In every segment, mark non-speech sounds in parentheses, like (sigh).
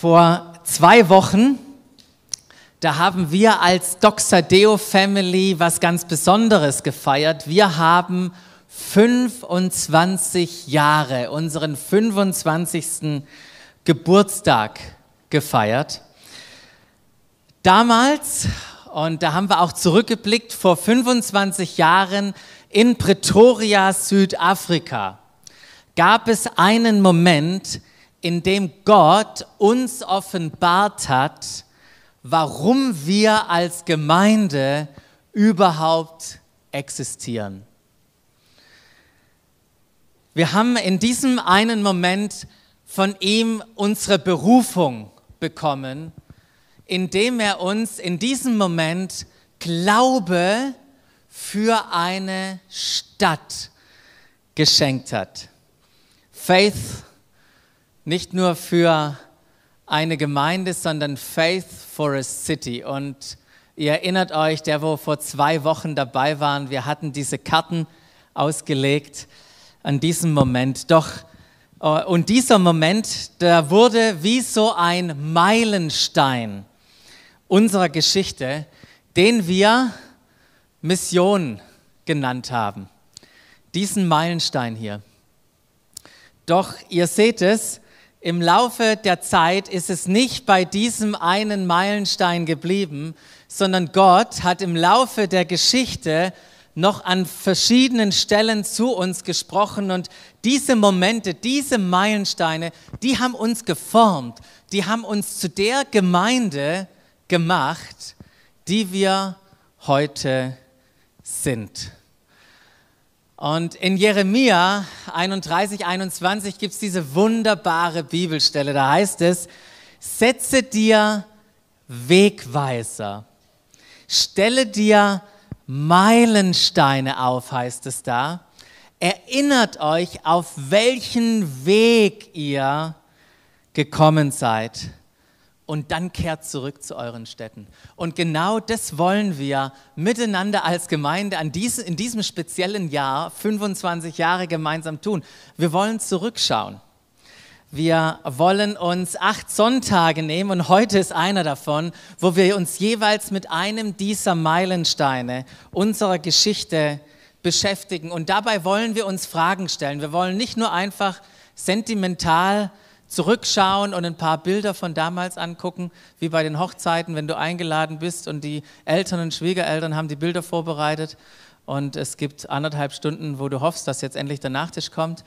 Vor zwei Wochen, da haben wir als Doxadeo Family was ganz Besonderes gefeiert. Wir haben 25 Jahre, unseren 25. Geburtstag gefeiert. Damals, und da haben wir auch zurückgeblickt, vor 25 Jahren in Pretoria, Südafrika, gab es einen Moment, in dem Gott uns offenbart hat, warum wir als Gemeinde überhaupt existieren. Wir haben in diesem einen Moment von ihm unsere Berufung bekommen, indem er uns in diesem Moment Glaube für eine Stadt geschenkt hat. Faith nicht nur für eine Gemeinde, sondern Faith for a City. Und ihr erinnert euch, der, wo vor zwei Wochen dabei waren, wir hatten diese Karten ausgelegt an diesem Moment. Doch, äh, und dieser Moment, der wurde wie so ein Meilenstein unserer Geschichte, den wir Mission genannt haben. Diesen Meilenstein hier. Doch ihr seht es, im Laufe der Zeit ist es nicht bei diesem einen Meilenstein geblieben, sondern Gott hat im Laufe der Geschichte noch an verschiedenen Stellen zu uns gesprochen und diese Momente, diese Meilensteine, die haben uns geformt, die haben uns zu der Gemeinde gemacht, die wir heute sind. Und in Jeremia 31, 21 gibt es diese wunderbare Bibelstelle. Da heißt es, setze dir Wegweiser, stelle dir Meilensteine auf, heißt es da. Erinnert euch, auf welchen Weg ihr gekommen seid und dann kehrt zurück zu euren Städten. Und genau das wollen wir miteinander als Gemeinde an diese, in diesem speziellen Jahr, 25 Jahre gemeinsam tun. Wir wollen zurückschauen. Wir wollen uns acht Sonntage nehmen und heute ist einer davon, wo wir uns jeweils mit einem dieser Meilensteine unserer Geschichte beschäftigen. Und dabei wollen wir uns Fragen stellen. Wir wollen nicht nur einfach sentimental zurückschauen und ein paar Bilder von damals angucken, wie bei den Hochzeiten, wenn du eingeladen bist und die Eltern und Schwiegereltern haben die Bilder vorbereitet und es gibt anderthalb Stunden, wo du hoffst, dass jetzt endlich der Nachtisch kommt.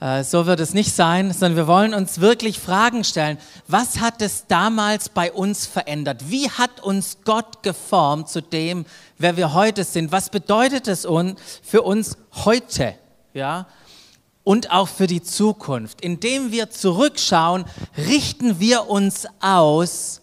Äh, so wird es nicht sein, sondern wir wollen uns wirklich Fragen stellen. Was hat es damals bei uns verändert? Wie hat uns Gott geformt zu dem, wer wir heute sind? Was bedeutet es für uns heute? Ja, und auch für die Zukunft. Indem wir zurückschauen, richten wir uns aus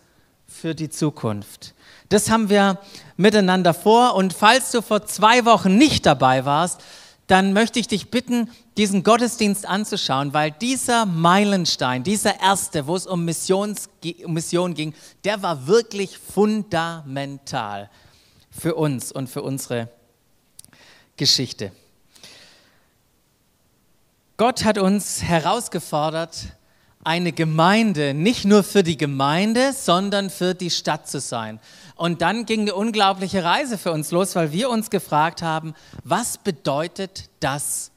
für die Zukunft. Das haben wir miteinander vor. Und falls du vor zwei Wochen nicht dabei warst, dann möchte ich dich bitten, diesen Gottesdienst anzuschauen, weil dieser Meilenstein, dieser erste, wo es um, Missions, um Mission ging, der war wirklich fundamental für uns und für unsere Geschichte. Gott hat uns herausgefordert, eine Gemeinde nicht nur für die Gemeinde, sondern für die Stadt zu sein. Und dann ging eine unglaubliche Reise für uns los, weil wir uns gefragt haben, was bedeutet das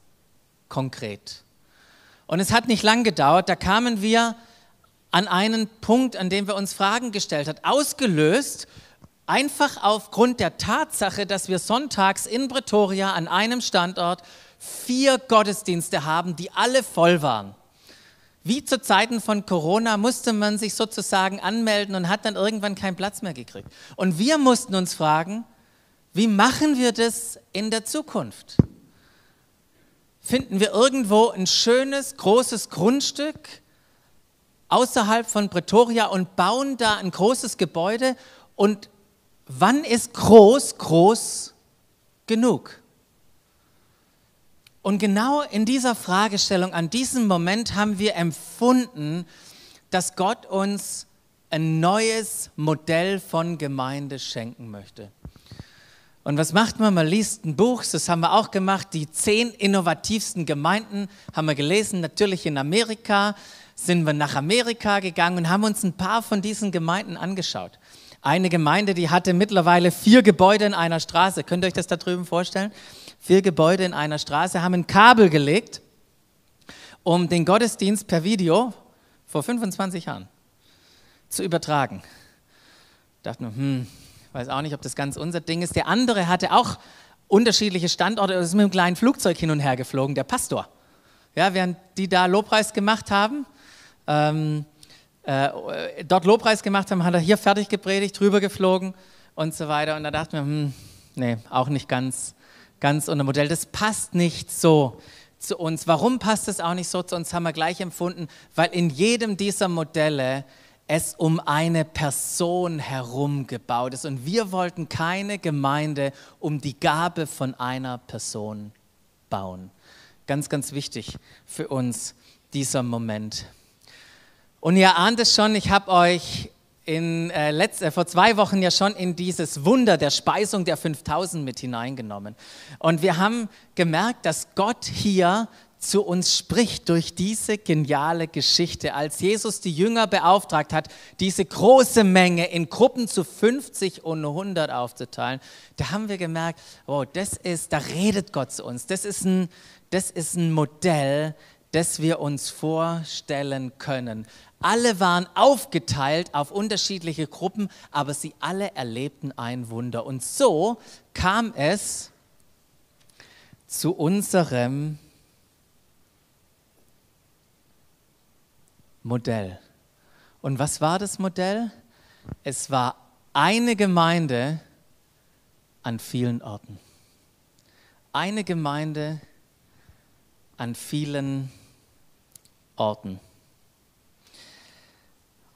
konkret? Und es hat nicht lang gedauert, da kamen wir an einen Punkt, an dem wir uns Fragen gestellt haben, ausgelöst einfach aufgrund der Tatsache, dass wir sonntags in Pretoria an einem Standort vier Gottesdienste haben, die alle voll waren. Wie zu Zeiten von Corona musste man sich sozusagen anmelden und hat dann irgendwann keinen Platz mehr gekriegt. Und wir mussten uns fragen, wie machen wir das in der Zukunft? Finden wir irgendwo ein schönes, großes Grundstück außerhalb von Pretoria und bauen da ein großes Gebäude? Und wann ist groß groß genug? Und genau in dieser Fragestellung, an diesem Moment haben wir empfunden, dass Gott uns ein neues Modell von Gemeinde schenken möchte. Und was macht man? Man liest ein Buch, das haben wir auch gemacht, die zehn innovativsten Gemeinden haben wir gelesen, natürlich in Amerika. sind wir nach Amerika gegangen und haben uns ein paar von diesen Gemeinden angeschaut. Eine Gemeinde, die hatte mittlerweile vier Gebäude in einer Straße. Könnt ihr euch das da drüben vorstellen? Vier Gebäude in einer Straße, haben ein Kabel gelegt, um den Gottesdienst per Video vor 25 Jahren zu übertragen. Ich dachte nur, hm, weiß auch nicht, ob das ganz unser Ding ist. Der andere hatte auch unterschiedliche Standorte, ist mit einem kleinen Flugzeug hin und her geflogen, der Pastor. Ja, während die da Lobpreis gemacht haben, ähm, äh, dort Lobpreis gemacht haben, hat er hier fertig gepredigt, drüber geflogen und so weiter. Und da dachten wir, hm, nee, auch nicht ganz, ganz unter Modell. Das passt nicht so zu uns. Warum passt es auch nicht so zu uns, haben wir gleich empfunden, weil in jedem dieser Modelle es um eine Person herum gebaut ist. Und wir wollten keine Gemeinde um die Gabe von einer Person bauen. Ganz, ganz wichtig für uns dieser Moment. Und ihr ahnt es schon, ich habe euch in, äh, letzt, äh, vor zwei Wochen ja schon in dieses Wunder der Speisung der 5000 mit hineingenommen. Und wir haben gemerkt, dass Gott hier zu uns spricht durch diese geniale Geschichte. Als Jesus die Jünger beauftragt hat, diese große Menge in Gruppen zu 50 und 100 aufzuteilen, da haben wir gemerkt, oh, das ist, da redet Gott zu uns. Das ist ein, das ist ein Modell, das wir uns vorstellen können. Alle waren aufgeteilt auf unterschiedliche Gruppen, aber sie alle erlebten ein Wunder. Und so kam es zu unserem Modell. Und was war das Modell? Es war eine Gemeinde an vielen Orten. Eine Gemeinde an vielen Orten.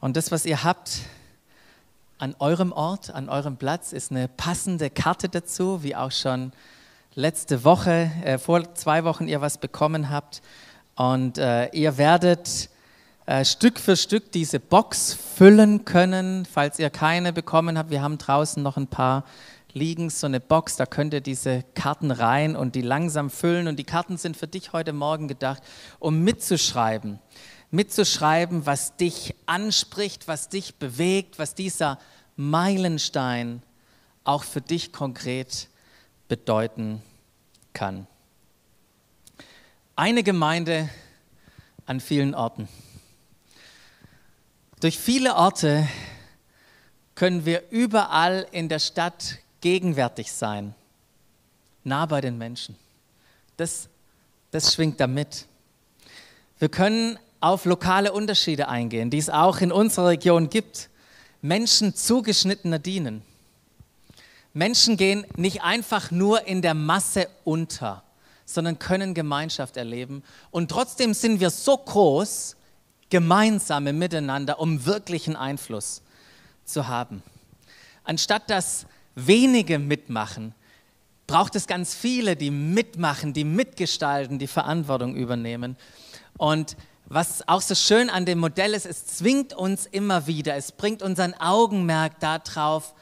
Und das, was ihr habt an eurem Ort, an eurem Platz, ist eine passende Karte dazu, wie auch schon letzte Woche, äh, vor zwei Wochen ihr was bekommen habt. Und äh, ihr werdet äh, Stück für Stück diese Box füllen können, falls ihr keine bekommen habt. Wir haben draußen noch ein paar liegen, so eine Box, da könnt ihr diese Karten rein und die langsam füllen. Und die Karten sind für dich heute Morgen gedacht, um mitzuschreiben mitzuschreiben, was dich anspricht, was dich bewegt, was dieser Meilenstein auch für dich konkret bedeuten kann. Eine Gemeinde an vielen Orten. Durch viele Orte können wir überall in der Stadt gegenwärtig sein, nah bei den Menschen. Das, das schwingt damit. Wir können auf lokale Unterschiede eingehen, die es auch in unserer Region gibt. Menschen zugeschnittener dienen. Menschen gehen nicht einfach nur in der Masse unter, sondern können Gemeinschaft erleben. Und trotzdem sind wir so groß, gemeinsame Miteinander, um wirklichen Einfluss zu haben. Anstatt dass wenige mitmachen, braucht es ganz viele, die mitmachen, die mitgestalten, die Verantwortung übernehmen. Und was auch so schön an dem Modell ist, es zwingt uns immer wieder, es bringt unseren Augenmerk darauf,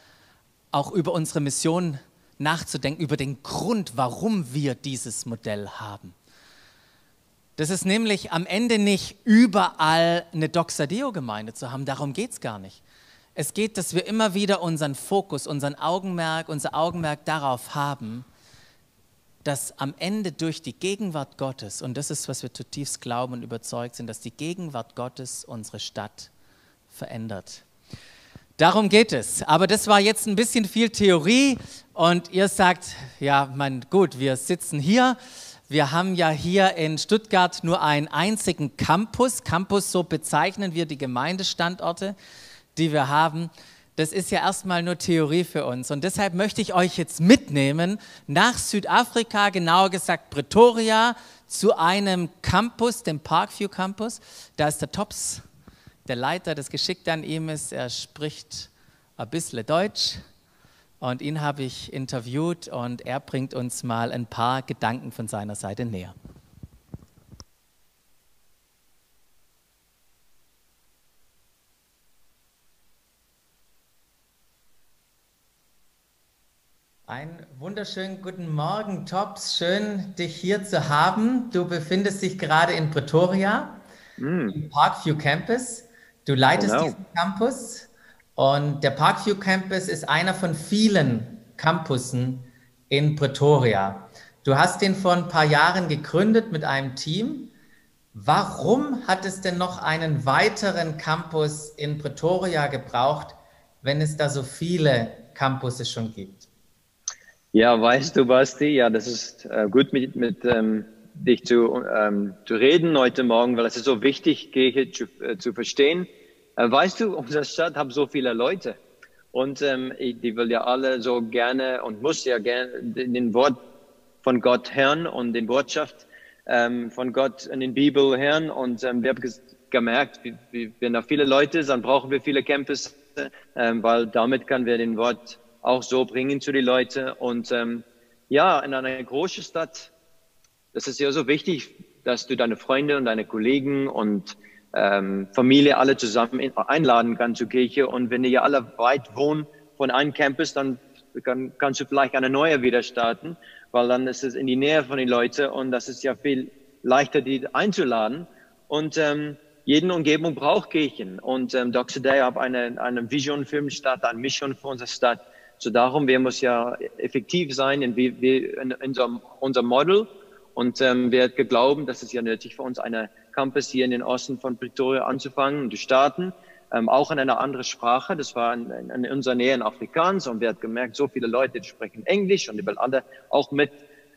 auch über unsere Mission nachzudenken, über den Grund, warum wir dieses Modell haben. Das ist nämlich am Ende nicht überall eine Doxadio-Gemeinde zu haben, darum geht es gar nicht. Es geht, dass wir immer wieder unseren Fokus, unseren Augenmerk, unser Augenmerk darauf haben, dass am Ende durch die Gegenwart Gottes, und das ist, was wir zutiefst glauben und überzeugt sind, dass die Gegenwart Gottes unsere Stadt verändert. Darum geht es. Aber das war jetzt ein bisschen viel Theorie und ihr sagt, ja, mein gut, wir sitzen hier. Wir haben ja hier in Stuttgart nur einen einzigen Campus. Campus, so bezeichnen wir die Gemeindestandorte, die wir haben das ist ja erstmal nur Theorie für uns. Und deshalb möchte ich euch jetzt mitnehmen nach Südafrika, genauer gesagt Pretoria, zu einem Campus, dem Parkview Campus. Da ist der Tops, der Leiter, das Geschickte an ihm ist, er spricht ein bisschen Deutsch. Und ihn habe ich interviewt und er bringt uns mal ein paar Gedanken von seiner Seite näher. Einen wunderschönen guten Morgen, Tops. Schön, dich hier zu haben. Du befindest dich gerade in Pretoria. mm. im Parkview Campus. Du leitest genau. diesen Campus und der Parkview Campus ist einer von vielen Campussen in Pretoria. Du hast den vor ein paar Jahren gegründet mit einem Team. Warum hat es denn noch einen weiteren Campus in Pretoria gebraucht, wenn es da so viele Campusse schon gibt? Ja, weißt du, Basti, ja, das ist äh, gut mit, mit ähm, dich zu, ähm, zu reden heute Morgen, weil es ist so wichtig, Kirche zu, äh, zu verstehen. Äh, weißt du, unsere Stadt hat so viele Leute und ähm, die will ja alle so gerne und muss ja gerne den Wort von Gott hören und den Botschaft ähm, von Gott in den Bibel hören und ähm, wir haben gemerkt, wie, wie, wenn da viele Leute sind, brauchen wir viele Campus, ähm, weil damit können wir den Wort auch so bringen zu den Leuten. Und ähm, ja, in einer großen Stadt, das ist ja so wichtig, dass du deine Freunde und deine Kollegen und ähm, Familie alle zusammen einladen kannst zur Kirche. Und wenn die ja alle weit wohnen von einem Campus, dann kann, kannst du vielleicht eine neue wieder starten, weil dann ist es in die Nähe von den Leuten und das ist ja viel leichter, die einzuladen. Und ähm, jede Umgebung braucht Kirchen. Und ähm, Dr. Day hat eine, eine Vision für die Stadt, eine Mission für unsere Stadt. So darum, wir müssen ja effektiv sein in, in, in unserem, unserem Model. Und ähm, wir glauben, dass es ja nötig für uns, eine Campus hier in den Osten von Pretoria anzufangen und zu starten. Ähm, auch in einer anderen Sprache. Das war in, in unserer Nähe in Afrikaans. Und wir haben gemerkt, so viele Leute sprechen Englisch und die wollen alle auch mit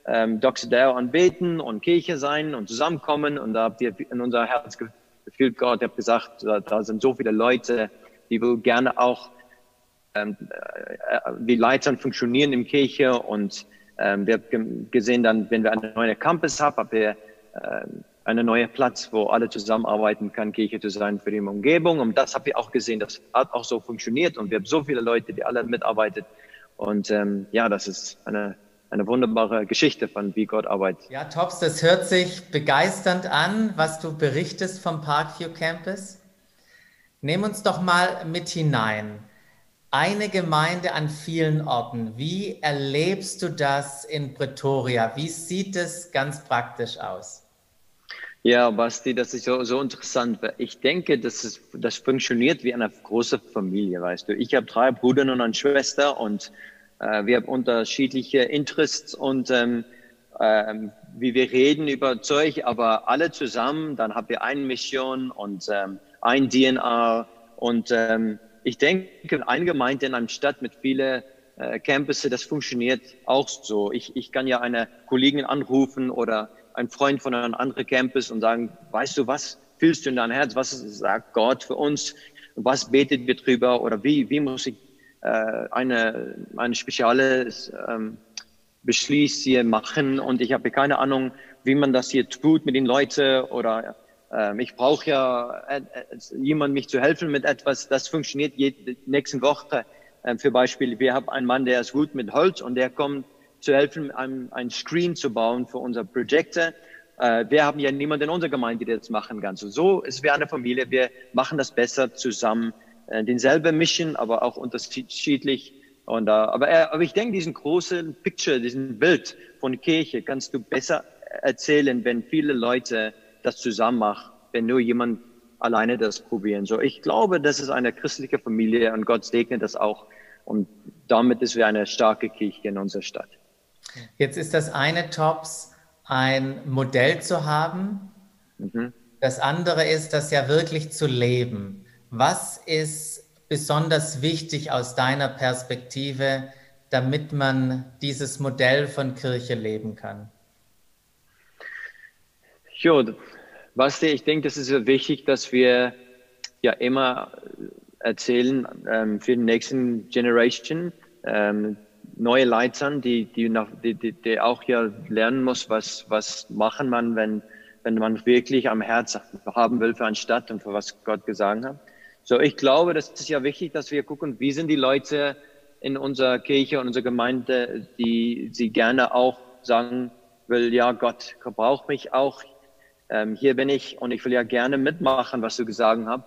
ähm, Dr. Deo anbeten und Kirche sein und zusammenkommen. Und da habt ihr in unser Herz gefühlt, Gott, ihr habt gesagt, da, da sind so viele Leute, die will gerne auch wie Leitern funktionieren im Kirche und ähm, wir haben gesehen dann, wenn wir einen neuen Campus haben, haben wir äh, einen neuen Platz, wo alle zusammenarbeiten können, Kirche zu sein für die Umgebung. Und das haben wir auch gesehen, das hat auch so funktioniert und wir haben so viele Leute, die alle mitarbeiten. Und ähm, ja, das ist eine, eine wunderbare Geschichte von wie Gott arbeitet. Ja, Tops, das hört sich begeisternd an, was du berichtest vom Parkview Campus. Nehm uns doch mal mit hinein eine Gemeinde an vielen Orten. Wie erlebst du das in Pretoria? Wie sieht es ganz praktisch aus? Ja, Basti, das ist so, so interessant. Ich denke, das, ist, das funktioniert wie eine große Familie, weißt du. Ich habe drei Brüder und eine Schwester und äh, wir haben unterschiedliche Interests und ähm, äh, wie wir reden über Zeug, aber alle zusammen, dann haben wir eine Mission und ähm, ein DNA und ähm, ich denke, eine Gemeinde in einer Stadt mit vielen äh, Campusse, das funktioniert auch so. Ich, ich kann ja eine Kollegin anrufen oder einen Freund von einem anderen Campus und sagen, weißt du was, fühlst du in deinem Herz, was sagt Gott für uns, was betet wir drüber? Oder wie, wie muss ich äh, eine, eine spezielle ähm, Beschluss hier machen? Und ich habe keine Ahnung, wie man das hier tut mit den Leuten oder ich brauche ja äh, äh, jemand, mich zu helfen mit etwas. Das funktioniert jede nächste Woche. Ähm, für Beispiel, wir haben einen Mann, der ist gut mit Holz und der kommt zu helfen, ein, ein Screen zu bauen für unsere Projekte. Äh, wir haben ja niemanden in unserer Gemeinde, der das machen kann. So, so ist wir eine Familie. Wir machen das besser zusammen. Äh, denselben Mission, aber auch unterschiedlich. Und, äh, aber, äh, aber ich denke, diesen großen Picture, diesen Bild von Kirche kannst du besser erzählen, wenn viele Leute das zusammen macht, wenn nur jemand alleine das probieren. So, ich glaube, das ist eine christliche Familie und Gott segnet das auch. Und damit ist wir eine starke Kirche in unserer Stadt. Jetzt ist das eine Tops, ein Modell zu haben. Mhm. Das andere ist, das ja wirklich zu leben. Was ist besonders wichtig aus deiner Perspektive, damit man dieses Modell von Kirche leben kann? Ja, Basti, ich denke, das ist wichtig, dass wir ja immer erzählen ähm, für die nächsten Generation, ähm, neue Leitern, die, die, nach, die, die, die auch ja lernen muss, was, was machen man, wenn, wenn man wirklich am Herz haben will für eine Stadt und für was Gott gesagt hat. So, ich glaube, das ist ja wichtig, dass wir gucken, wie sind die Leute in unserer Kirche und unserer Gemeinde, die sie gerne auch sagen will, ja, Gott braucht mich auch ähm, hier bin ich und ich will ja gerne mitmachen, was du gesagt hast.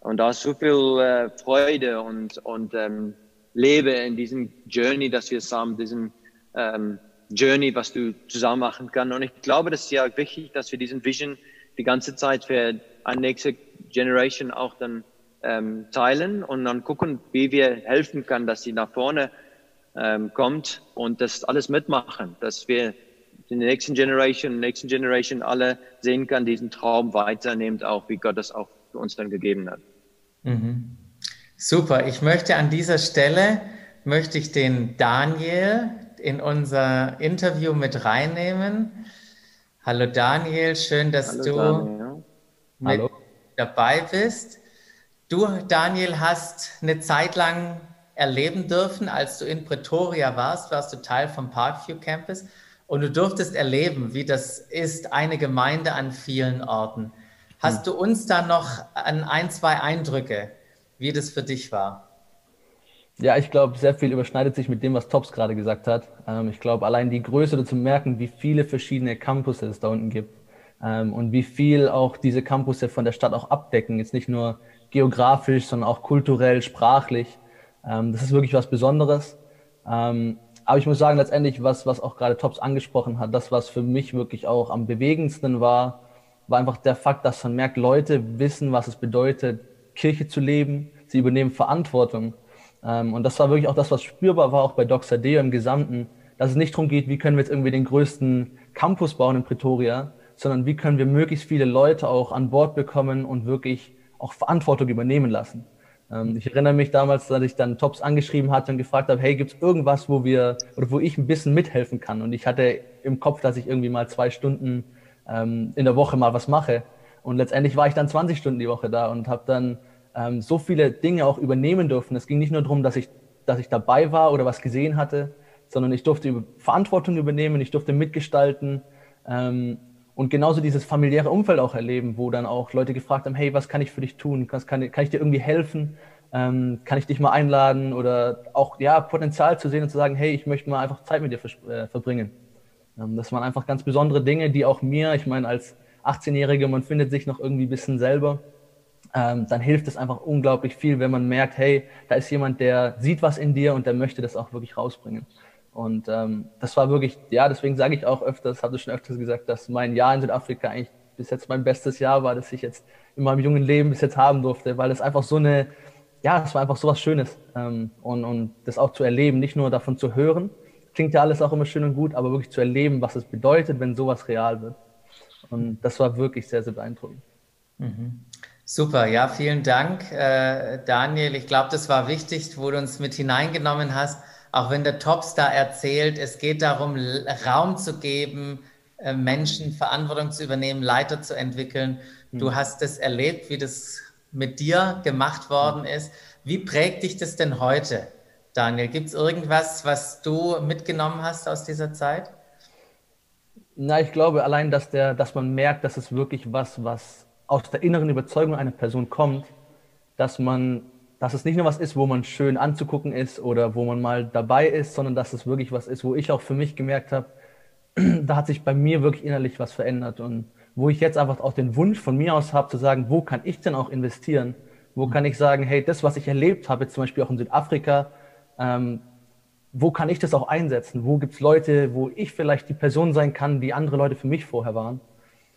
Und da ist so viel äh, Freude und, und ähm, lebe in diesem Journey, dass wir zusammen, diesem ähm, Journey, was du zusammen machen kannst. Und ich glaube, das ist ja wichtig, dass wir diesen Vision die ganze Zeit an nächste Generation auch dann ähm, teilen und dann gucken, wie wir helfen können, dass sie nach vorne ähm, kommt und das alles mitmachen, dass wir in der nächsten Generation, nächsten Generation alle sehen kann, diesen Traum weiternimmt, auch wie Gott das auch für uns dann gegeben hat. Mhm. Super. Ich möchte an dieser Stelle möchte ich den Daniel in unser Interview mit reinnehmen. Hallo Daniel, schön, dass Hallo, du Daniel. mit Hallo. dabei bist. Du, Daniel, hast eine Zeit lang erleben dürfen, als du in Pretoria warst, warst du Teil vom Parkview Campus und du durftest erleben, wie das ist, eine Gemeinde an vielen Orten. Hast hm. du uns da noch an ein, zwei Eindrücke, wie das für dich war? Ja, ich glaube, sehr viel überschneidet sich mit dem, was Tops gerade gesagt hat. Ähm, ich glaube, allein die Größe zu merken, wie viele verschiedene Campus es da unten gibt ähm, und wie viel auch diese Campus von der Stadt auch abdecken. Jetzt nicht nur geografisch, sondern auch kulturell, sprachlich. Ähm, das ist wirklich was Besonderes. Ähm, aber ich muss sagen, letztendlich, was, was auch gerade Tops angesprochen hat, das, was für mich wirklich auch am bewegendsten war, war einfach der Fakt, dass man merkt, Leute wissen, was es bedeutet, Kirche zu leben. Sie übernehmen Verantwortung. Ähm, und das war wirklich auch das, was spürbar war, auch bei Dr. Deo im Gesamten, dass es nicht darum geht, wie können wir jetzt irgendwie den größten Campus bauen in Pretoria, sondern wie können wir möglichst viele Leute auch an Bord bekommen und wirklich auch Verantwortung übernehmen lassen. Ähm, ich erinnere mich damals, dass ich dann Tops angeschrieben hatte und gefragt habe, hey, gibt es irgendwas, wo wir oder wo ich ein bisschen mithelfen kann? Und ich hatte im Kopf, dass ich irgendwie mal zwei Stunden ähm, in der Woche mal was mache. Und letztendlich war ich dann 20 Stunden die Woche da und habe dann ähm, so viele Dinge auch übernehmen dürfen. Es ging nicht nur darum, dass ich, dass ich dabei war oder was gesehen hatte, sondern ich durfte Verantwortung übernehmen, ich durfte mitgestalten ähm, und genauso dieses familiäre Umfeld auch erleben, wo dann auch Leute gefragt haben, hey, was kann ich für dich tun? Was kann, kann ich dir irgendwie helfen? Ähm, kann ich dich mal einladen oder auch ja Potenzial zu sehen und zu sagen, hey, ich möchte mal einfach Zeit mit dir äh, verbringen. Ähm, das waren einfach ganz besondere Dinge, die auch mir, ich meine, als 18-Jähriger, man findet sich noch irgendwie ein bisschen selber ähm, dann hilft es einfach unglaublich viel, wenn man merkt, hey, da ist jemand, der sieht was in dir und der möchte das auch wirklich rausbringen. Und ähm, das war wirklich, ja, deswegen sage ich auch öfters, habe ich schon öfters gesagt, dass mein Jahr in Südafrika eigentlich bis jetzt mein bestes Jahr war, das ich jetzt in meinem jungen Leben bis jetzt haben durfte, weil es einfach so eine, ja, es war einfach so was Schönes. Ähm, und, und das auch zu erleben, nicht nur davon zu hören, klingt ja alles auch immer schön und gut, aber wirklich zu erleben, was es bedeutet, wenn sowas real wird. Und das war wirklich sehr, sehr beeindruckend. Mhm. Super, ja, vielen Dank, äh, Daniel. Ich glaube, das war wichtig, wo du uns mit hineingenommen hast. Auch wenn der Tops da erzählt, es geht darum, Raum zu geben, äh, Menschen Verantwortung zu übernehmen, Leiter zu entwickeln. Mhm. Du hast es erlebt, wie das mit dir gemacht worden mhm. ist. Wie prägt dich das denn heute, Daniel? Gibt es irgendwas, was du mitgenommen hast aus dieser Zeit? Na, ich glaube allein, dass, der, dass man merkt, dass es wirklich was, was aus der inneren Überzeugung einer Person kommt, dass man, dass es nicht nur was ist, wo man schön anzugucken ist oder wo man mal dabei ist, sondern dass es wirklich was ist, wo ich auch für mich gemerkt habe, (clears throat) da hat sich bei mir wirklich innerlich was verändert und wo ich jetzt einfach auch den Wunsch von mir aus habe zu sagen, wo kann ich denn auch investieren? Wo kann ich sagen, hey, das, was ich erlebt habe, zum Beispiel auch in Südafrika, ähm, wo kann ich das auch einsetzen? Wo gibt es Leute, wo ich vielleicht die Person sein kann, die andere Leute für mich vorher waren?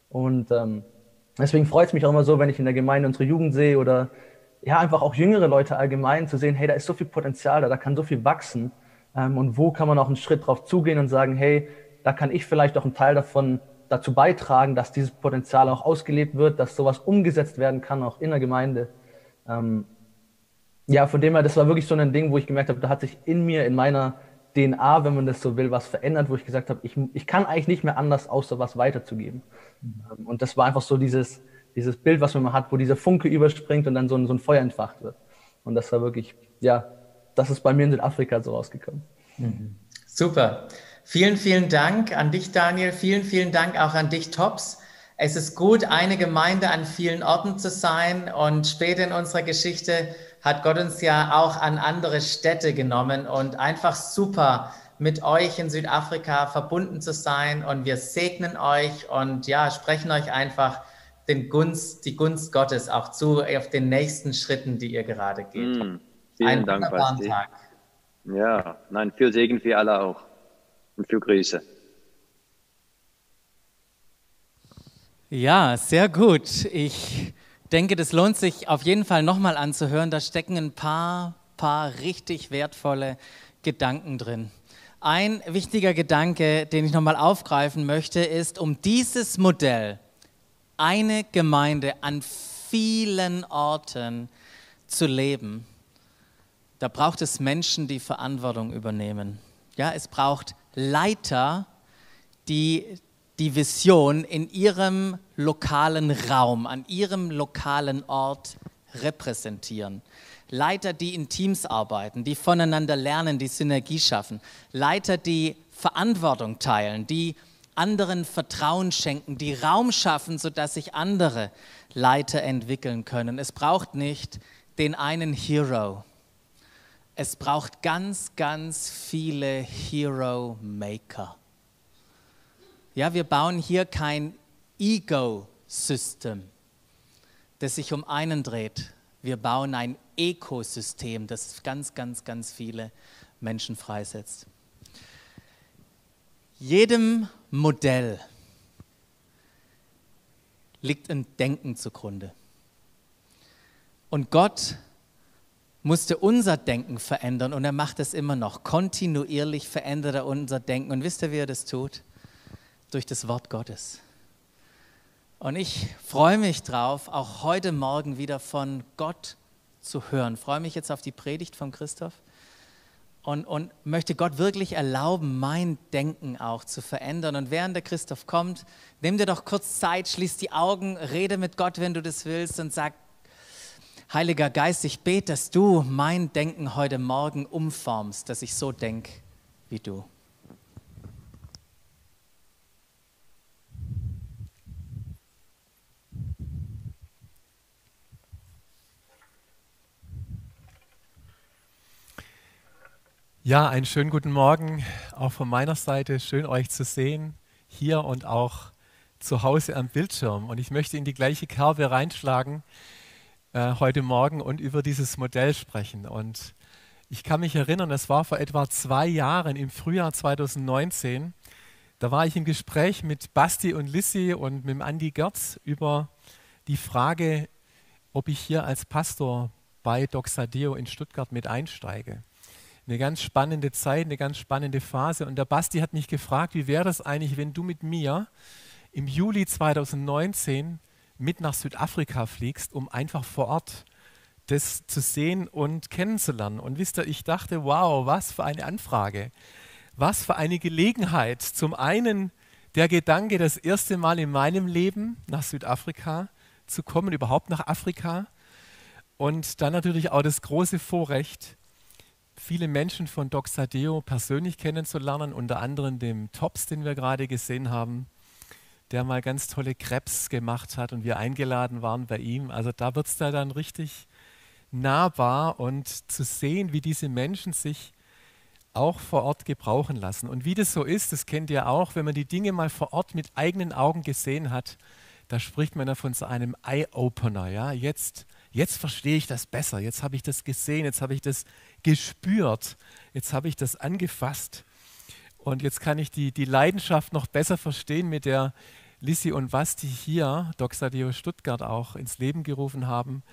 Und ähm, Deswegen freut es mich auch immer so, wenn ich in der Gemeinde unsere Jugend sehe oder ja, einfach auch jüngere Leute allgemein zu sehen, hey, da ist so viel Potenzial da, da kann so viel wachsen. Ähm, und wo kann man auch einen Schritt drauf zugehen und sagen, hey, da kann ich vielleicht auch einen Teil davon dazu beitragen, dass dieses Potenzial auch ausgelebt wird, dass sowas umgesetzt werden kann, auch in der Gemeinde. Ähm, ja, von dem her, das war wirklich so ein Ding, wo ich gemerkt habe, da hat sich in mir, in meiner DNA, wenn man das so will, was verändert, wo ich gesagt habe, ich, ich kann eigentlich nicht mehr anders, außer was weiterzugeben. Mhm. Und das war einfach so dieses, dieses Bild, was man hat, wo dieser Funke überspringt und dann so ein, so ein Feuer entfacht wird. Und das war wirklich, ja, das ist bei mir in Südafrika so rausgekommen. Mhm. Super. Vielen, vielen Dank an dich, Daniel. Vielen, vielen Dank auch an dich, Tops. Es ist gut, eine Gemeinde an vielen Orten zu sein. Und später in unserer Geschichte hat Gott uns ja auch an andere Städte genommen und einfach super mit euch in Südafrika verbunden zu sein. Und wir segnen euch und ja, sprechen euch einfach den Gunst, die Gunst Gottes auch zu auf den nächsten Schritten, die ihr gerade geht. Mm, vielen Einen Dank, Basti. Tag. Ja, nein, viel Segen für alle auch und viel Grüße. Ja, sehr gut. Ich denke, das lohnt sich auf jeden Fall nochmal anzuhören. Da stecken ein paar, paar richtig wertvolle Gedanken drin. Ein wichtiger Gedanke, den ich nochmal aufgreifen möchte, ist, um dieses Modell, eine Gemeinde an vielen Orten zu leben, da braucht es Menschen, die Verantwortung übernehmen. Ja, es braucht Leiter, die die Vision in ihrem lokalen Raum, an ihrem lokalen Ort repräsentieren. Leiter, die in Teams arbeiten, die voneinander lernen, die Synergie schaffen. Leiter, die Verantwortung teilen, die anderen Vertrauen schenken, die Raum schaffen, sodass sich andere Leiter entwickeln können. Es braucht nicht den einen Hero. Es braucht ganz, ganz viele Hero-Maker. Ja, wir bauen hier kein Ego-System, das sich um einen dreht. Wir bauen ein Ökosystem, das ganz, ganz, ganz viele Menschen freisetzt. Jedem Modell liegt ein Denken zugrunde. Und Gott musste unser Denken verändern und er macht es immer noch. Kontinuierlich verändert er unser Denken. Und wisst ihr, wie er das tut? Durch das Wort Gottes. Und ich freue mich drauf, auch heute Morgen wieder von Gott zu hören. Ich freue mich jetzt auf die Predigt von Christoph und, und möchte Gott wirklich erlauben, mein Denken auch zu verändern. Und während der Christoph kommt, nimm dir doch kurz Zeit, schließ die Augen, rede mit Gott, wenn du das willst und sag, Heiliger Geist, ich bete, dass du mein Denken heute Morgen umformst, dass ich so denke wie du. Ja, einen schönen guten Morgen auch von meiner Seite. Schön euch zu sehen, hier und auch zu Hause am Bildschirm. Und ich möchte in die gleiche Kerbe reinschlagen äh, heute Morgen und über dieses Modell sprechen. Und ich kann mich erinnern, es war vor etwa zwei Jahren, im Frühjahr 2019, da war ich im Gespräch mit Basti und Lissi und mit dem Andi Gerz über die Frage, ob ich hier als Pastor bei Doxadeo in Stuttgart mit einsteige eine ganz spannende Zeit, eine ganz spannende Phase. Und der Basti hat mich gefragt, wie wäre das eigentlich, wenn du mit mir im Juli 2019 mit nach Südafrika fliegst, um einfach vor Ort das zu sehen und kennenzulernen. Und wisst ihr, ich dachte, wow, was für eine Anfrage, was für eine Gelegenheit. Zum einen der Gedanke, das erste Mal in meinem Leben nach Südafrika zu kommen, überhaupt nach Afrika. Und dann natürlich auch das große Vorrecht, viele Menschen von Doxadeo persönlich kennenzulernen, unter anderem dem Tops, den wir gerade gesehen haben, der mal ganz tolle Krebs gemacht hat und wir eingeladen waren bei ihm. Also da wird es da dann richtig nahbar und zu sehen, wie diese Menschen sich auch vor Ort gebrauchen lassen. Und wie das so ist, das kennt ihr auch, wenn man die Dinge mal vor Ort mit eigenen Augen gesehen hat, da spricht man ja von so einem Eye-Opener. Ja? Jetzt, jetzt verstehe ich das besser, jetzt habe ich das gesehen, jetzt habe ich das gespürt, jetzt habe ich das angefasst und jetzt kann ich die, die Leidenschaft noch besser verstehen, mit der Lissi und Basti hier, Doxadio Stuttgart, auch ins Leben gerufen haben.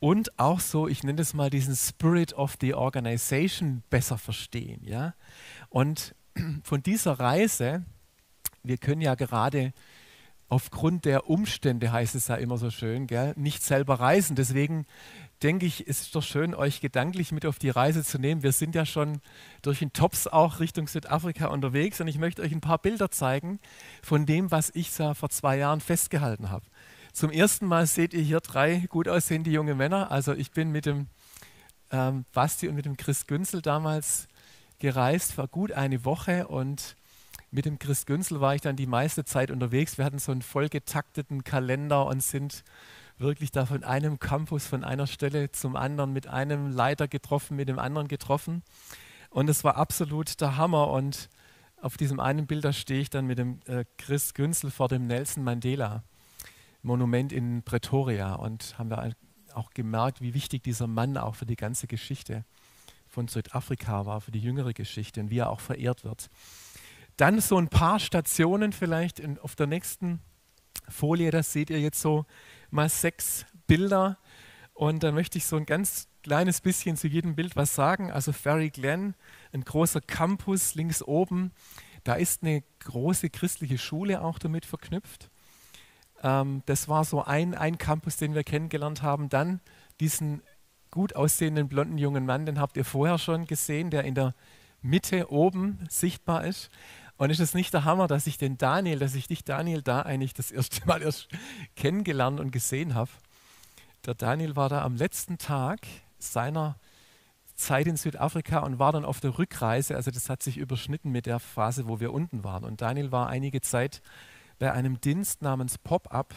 Und auch so, ich nenne es mal diesen Spirit of the Organization besser verstehen. Ja? Und (clears throat) von dieser Reise, wir können ja gerade aufgrund der Umstände, heißt es ja immer so schön, gell, nicht selber reisen. Deswegen denke ich, es ist doch schön, euch gedanklich mit auf die Reise zu nehmen. Wir sind ja schon durch den Tops auch Richtung Südafrika unterwegs und ich möchte euch ein paar Bilder zeigen von dem, was ich da vor zwei Jahren festgehalten habe. Zum ersten Mal seht ihr hier drei gut aussehende junge Männer. Also ich bin mit dem ähm, Basti und mit dem Chris Günzel damals gereist, war gut eine Woche und mit dem Chris Günzel war ich dann die meiste Zeit unterwegs. Wir hatten so einen vollgetakteten Kalender und sind wirklich da von einem Campus, von einer Stelle zum anderen, mit einem Leiter getroffen, mit dem anderen getroffen. Und es war absolut der Hammer. Und auf diesem einen Bild, da stehe ich dann mit dem äh, Chris Günzel vor dem Nelson Mandela Monument in Pretoria und haben wir auch gemerkt, wie wichtig dieser Mann auch für die ganze Geschichte von Südafrika war, für die jüngere Geschichte und wie er auch verehrt wird. Dann so ein paar Stationen vielleicht in, auf der nächsten Folie, das seht ihr jetzt so mal sechs Bilder und da möchte ich so ein ganz kleines bisschen zu jedem Bild was sagen. Also Ferry Glen, ein großer Campus links oben, da ist eine große christliche Schule auch damit verknüpft. Ähm, das war so ein, ein Campus, den wir kennengelernt haben. Dann diesen gut aussehenden blonden jungen Mann, den habt ihr vorher schon gesehen, der in der Mitte oben sichtbar ist. Und ist es nicht der Hammer, dass ich den Daniel, dass ich dich Daniel da eigentlich das erste (laughs) Mal erst kennengelernt und gesehen habe? Der Daniel war da am letzten Tag seiner Zeit in Südafrika und war dann auf der Rückreise. Also das hat sich überschnitten mit der Phase, wo wir unten waren. Und Daniel war einige Zeit bei einem Dienst namens Pop-up.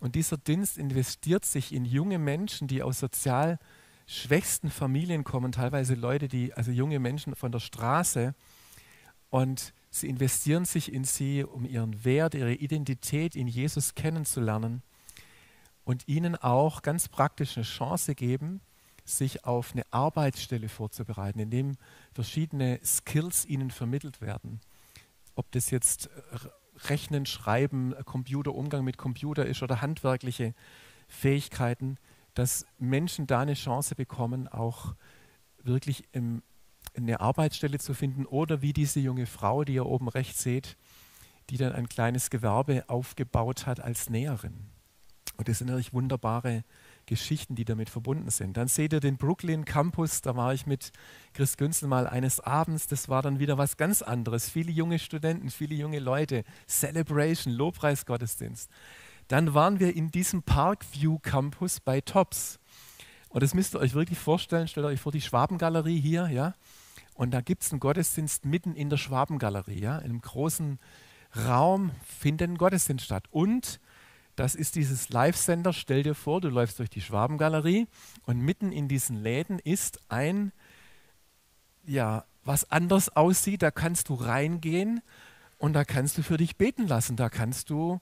Und dieser Dienst investiert sich in junge Menschen, die aus sozial schwächsten Familien kommen, teilweise Leute, die, also junge Menschen von der Straße. Und Sie investieren sich in sie, um ihren Wert, ihre Identität in Jesus kennenzulernen und ihnen auch ganz praktisch eine Chance geben, sich auf eine Arbeitsstelle vorzubereiten, indem verschiedene Skills ihnen vermittelt werden. Ob das jetzt Rechnen, Schreiben, Computerumgang mit Computer ist oder handwerkliche Fähigkeiten, dass Menschen da eine Chance bekommen, auch wirklich im eine Arbeitsstelle zu finden oder wie diese junge Frau, die ihr oben rechts seht, die dann ein kleines Gewerbe aufgebaut hat als Näherin. Und das sind natürlich wunderbare Geschichten, die damit verbunden sind. Dann seht ihr den Brooklyn Campus, da war ich mit Chris Günzel mal eines Abends, das war dann wieder was ganz anderes. Viele junge Studenten, viele junge Leute, Celebration, Lobpreisgottesdienst. Dann waren wir in diesem Parkview Campus bei Tops. Und das müsst ihr euch wirklich vorstellen, stellt euch vor die Schwabengalerie hier, ja. Und da gibt es einen Gottesdienst mitten in der Schwabengalerie, ja. In einem großen Raum findet ein Gottesdienst statt. Und das ist dieses Live-Sender. Stell dir vor, du läufst durch die Schwabengalerie und mitten in diesen Läden ist ein, ja, was anders aussieht. Da kannst du reingehen und da kannst du für dich beten lassen. Da kannst du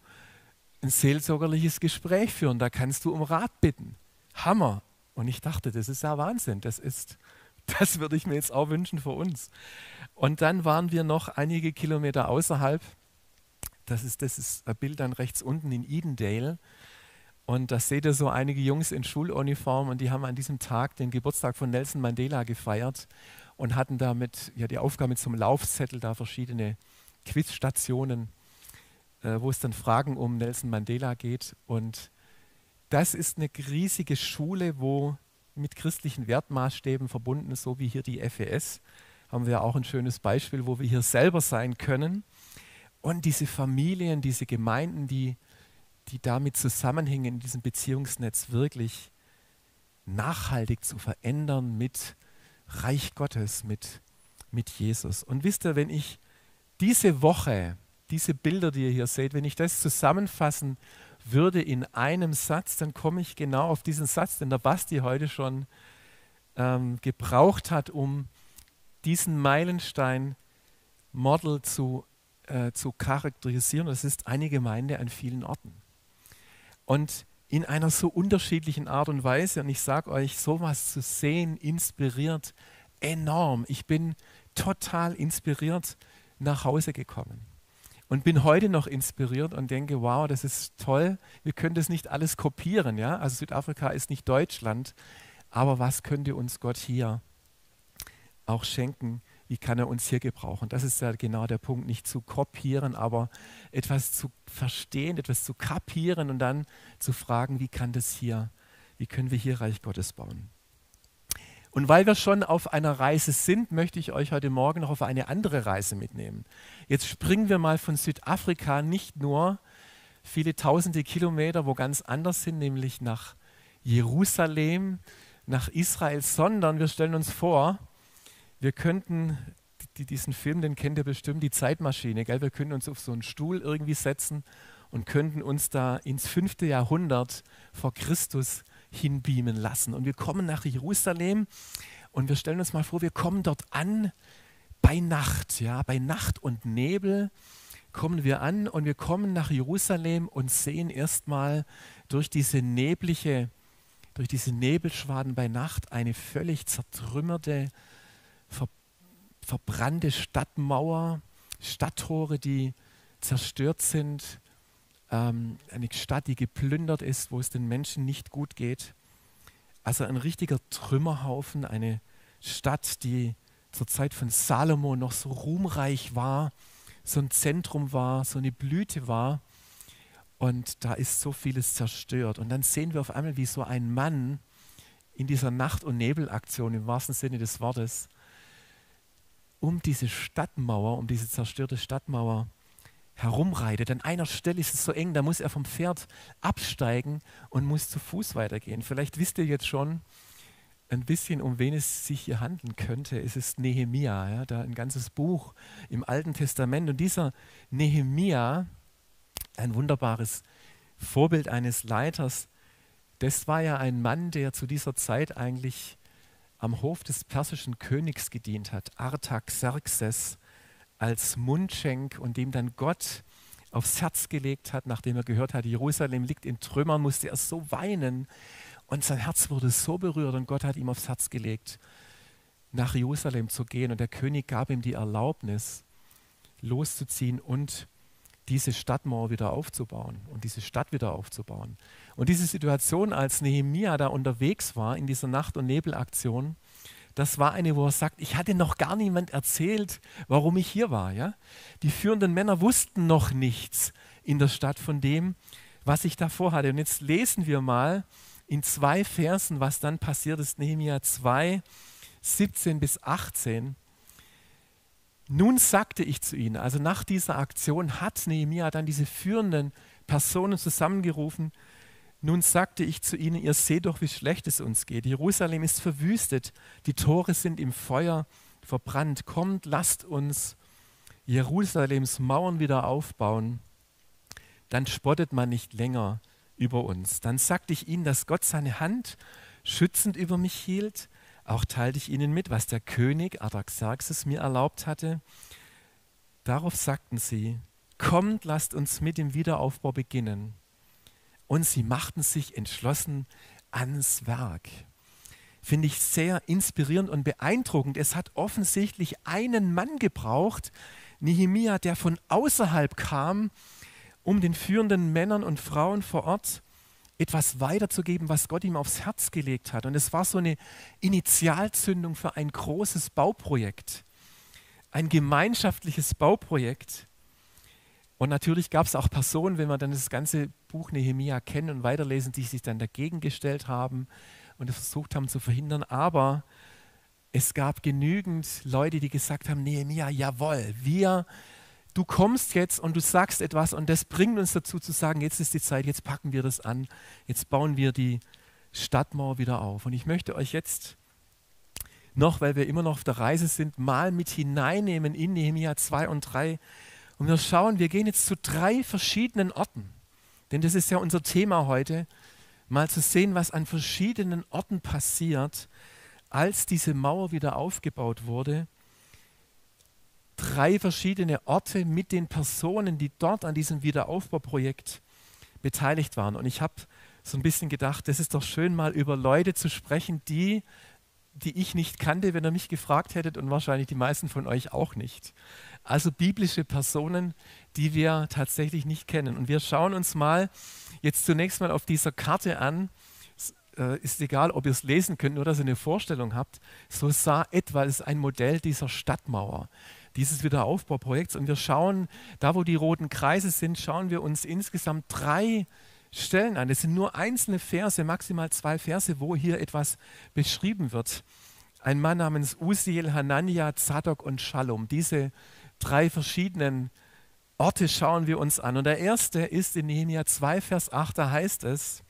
ein seelsorgerliches Gespräch führen. Da kannst du um Rat bitten. Hammer. Und ich dachte, das ist ja Wahnsinn. Das ist, das würde ich mir jetzt auch wünschen für uns. Und dann waren wir noch einige Kilometer außerhalb. Das ist, das ist ein Bild dann rechts unten in Edendale. Und da seht ihr so einige Jungs in Schuluniform und die haben an diesem Tag den Geburtstag von Nelson Mandela gefeiert und hatten damit ja, die Aufgabe zum Laufzettel da verschiedene Quizstationen, äh, wo es dann Fragen um Nelson Mandela geht. Und das ist eine riesige Schule, wo mit christlichen Wertmaßstäben verbunden, so wie hier die FES, haben wir auch ein schönes Beispiel, wo wir hier selber sein können. Und diese Familien, diese Gemeinden, die, die damit zusammenhängen, in diesem Beziehungsnetz wirklich nachhaltig zu verändern mit Reich Gottes, mit, mit Jesus. Und wisst ihr, wenn ich diese Woche, diese Bilder, die ihr hier seht, wenn ich das zusammenfassen würde in einem Satz, dann komme ich genau auf diesen Satz, den der Basti heute schon ähm, gebraucht hat, um diesen Meilenstein-Model zu, äh, zu charakterisieren. Das ist eine Gemeinde an vielen Orten. Und in einer so unterschiedlichen Art und Weise, und ich sage euch, sowas zu sehen, inspiriert enorm. Ich bin total inspiriert nach Hause gekommen und bin heute noch inspiriert und denke, wow, das ist toll. Wir können das nicht alles kopieren, ja? Also Südafrika ist nicht Deutschland, aber was könnte uns Gott hier auch schenken? Wie kann er uns hier gebrauchen? Das ist ja genau der Punkt, nicht zu kopieren, aber etwas zu verstehen, etwas zu kapieren und dann zu fragen, wie kann das hier, wie können wir hier Reich Gottes bauen? Und weil wir schon auf einer Reise sind, möchte ich euch heute Morgen noch auf eine andere Reise mitnehmen. Jetzt springen wir mal von Südafrika nicht nur viele tausende Kilometer, wo ganz anders sind, nämlich nach Jerusalem, nach Israel, sondern wir stellen uns vor, wir könnten, die, diesen Film, den kennt ihr bestimmt, die Zeitmaschine, gell? wir könnten uns auf so einen Stuhl irgendwie setzen und könnten uns da ins fünfte Jahrhundert vor Christus hinbeamen lassen. Und wir kommen nach Jerusalem und wir stellen uns mal vor, wir kommen dort an bei Nacht, ja, bei Nacht und Nebel kommen wir an und wir kommen nach Jerusalem und sehen erstmal durch diese neblige, durch diese Nebelschwaden bei Nacht eine völlig zertrümmerte, ver, verbrannte Stadtmauer, Stadttore, die zerstört sind, ähm, eine Stadt, die geplündert ist, wo es den Menschen nicht gut geht. Also ein richtiger Trümmerhaufen, eine Stadt, die zur Zeit von Salomo noch so ruhmreich war, so ein Zentrum war, so eine Blüte war. Und da ist so vieles zerstört. Und dann sehen wir auf einmal, wie so ein Mann in dieser Nacht- und Nebelaktion im wahrsten Sinne des Wortes um diese Stadtmauer, um diese zerstörte Stadtmauer herumreitet. An einer Stelle ist es so eng, da muss er vom Pferd absteigen und muss zu Fuß weitergehen. Vielleicht wisst ihr jetzt schon ein bisschen, um wen es sich hier handeln könnte. Es ist Nehemia, ja, da ein ganzes Buch im Alten Testament. Und dieser Nehemia, ein wunderbares Vorbild eines Leiters, das war ja ein Mann, der zu dieser Zeit eigentlich am Hof des persischen Königs gedient hat, Artaxerxes als Mundschenk und dem dann Gott aufs Herz gelegt hat, nachdem er gehört hat, Jerusalem liegt in Trümmern, musste er so weinen und sein Herz wurde so berührt und Gott hat ihm aufs Herz gelegt, nach Jerusalem zu gehen und der König gab ihm die Erlaubnis, loszuziehen und diese Stadtmauer wieder aufzubauen und diese Stadt wieder aufzubauen. Und diese Situation, als Nehemia da unterwegs war in dieser Nacht- und Nebelaktion, das war eine, wo er sagt, ich hatte noch gar niemand erzählt, warum ich hier war. Ja? Die führenden Männer wussten noch nichts in der Stadt von dem, was ich davor hatte. Und jetzt lesen wir mal in zwei Versen, was dann passiert ist, Nehemia 2, 17 bis 18. Nun sagte ich zu ihnen, also nach dieser Aktion hat Nehemia dann diese führenden Personen zusammengerufen. Nun sagte ich zu ihnen, ihr seht doch, wie schlecht es uns geht. Jerusalem ist verwüstet, die Tore sind im Feuer verbrannt. Kommt, lasst uns Jerusalems Mauern wieder aufbauen. Dann spottet man nicht länger über uns. Dann sagte ich ihnen, dass Gott seine Hand schützend über mich hielt auch teilte ich ihnen mit, was der König Artaxerxes mir erlaubt hatte. Darauf sagten sie, kommt, lasst uns mit dem Wiederaufbau beginnen. Und sie machten sich entschlossen ans Werk. Finde ich sehr inspirierend und beeindruckend. Es hat offensichtlich einen Mann gebraucht, Nehemia, der von außerhalb kam, um den führenden Männern und Frauen vor Ort etwas weiterzugeben, was Gott ihm aufs Herz gelegt hat. Und es war so eine Initialzündung für ein großes Bauprojekt, ein gemeinschaftliches Bauprojekt. Und natürlich gab es auch Personen, wenn wir dann das ganze Buch Nehemia kennen und weiterlesen, die sich dann dagegen gestellt haben und versucht haben zu verhindern. Aber es gab genügend Leute, die gesagt haben, Nehemia, jawohl, wir du kommst jetzt und du sagst etwas und das bringt uns dazu zu sagen, jetzt ist die Zeit, jetzt packen wir das an, jetzt bauen wir die Stadtmauer wieder auf. Und ich möchte euch jetzt noch, weil wir immer noch auf der Reise sind, mal mit hineinnehmen in Nehemiah 2 und 3 und wir schauen, wir gehen jetzt zu drei verschiedenen Orten, denn das ist ja unser Thema heute, mal zu sehen, was an verschiedenen Orten passiert, als diese Mauer wieder aufgebaut wurde drei verschiedene Orte mit den Personen, die dort an diesem Wiederaufbauprojekt beteiligt waren. Und ich habe so ein bisschen gedacht, das ist doch schön, mal über Leute zu sprechen, die, die ich nicht kannte, wenn ihr mich gefragt hättet und wahrscheinlich die meisten von euch auch nicht. Also biblische Personen, die wir tatsächlich nicht kennen. Und wir schauen uns mal jetzt zunächst mal auf dieser Karte an, äh, ist egal, ob ihr es lesen könnt, nur dass ihr eine Vorstellung habt. So sah etwa, ist ein Modell dieser Stadtmauer dieses Wiederaufbauprojekts. Und wir schauen, da wo die roten Kreise sind, schauen wir uns insgesamt drei Stellen an. Es sind nur einzelne Verse, maximal zwei Verse, wo hier etwas beschrieben wird. Ein Mann namens Usiel, Hanania, Zadok und Shalom. Diese drei verschiedenen Orte schauen wir uns an. Und der erste ist in Nehemiah 2, Vers 8, da heißt es,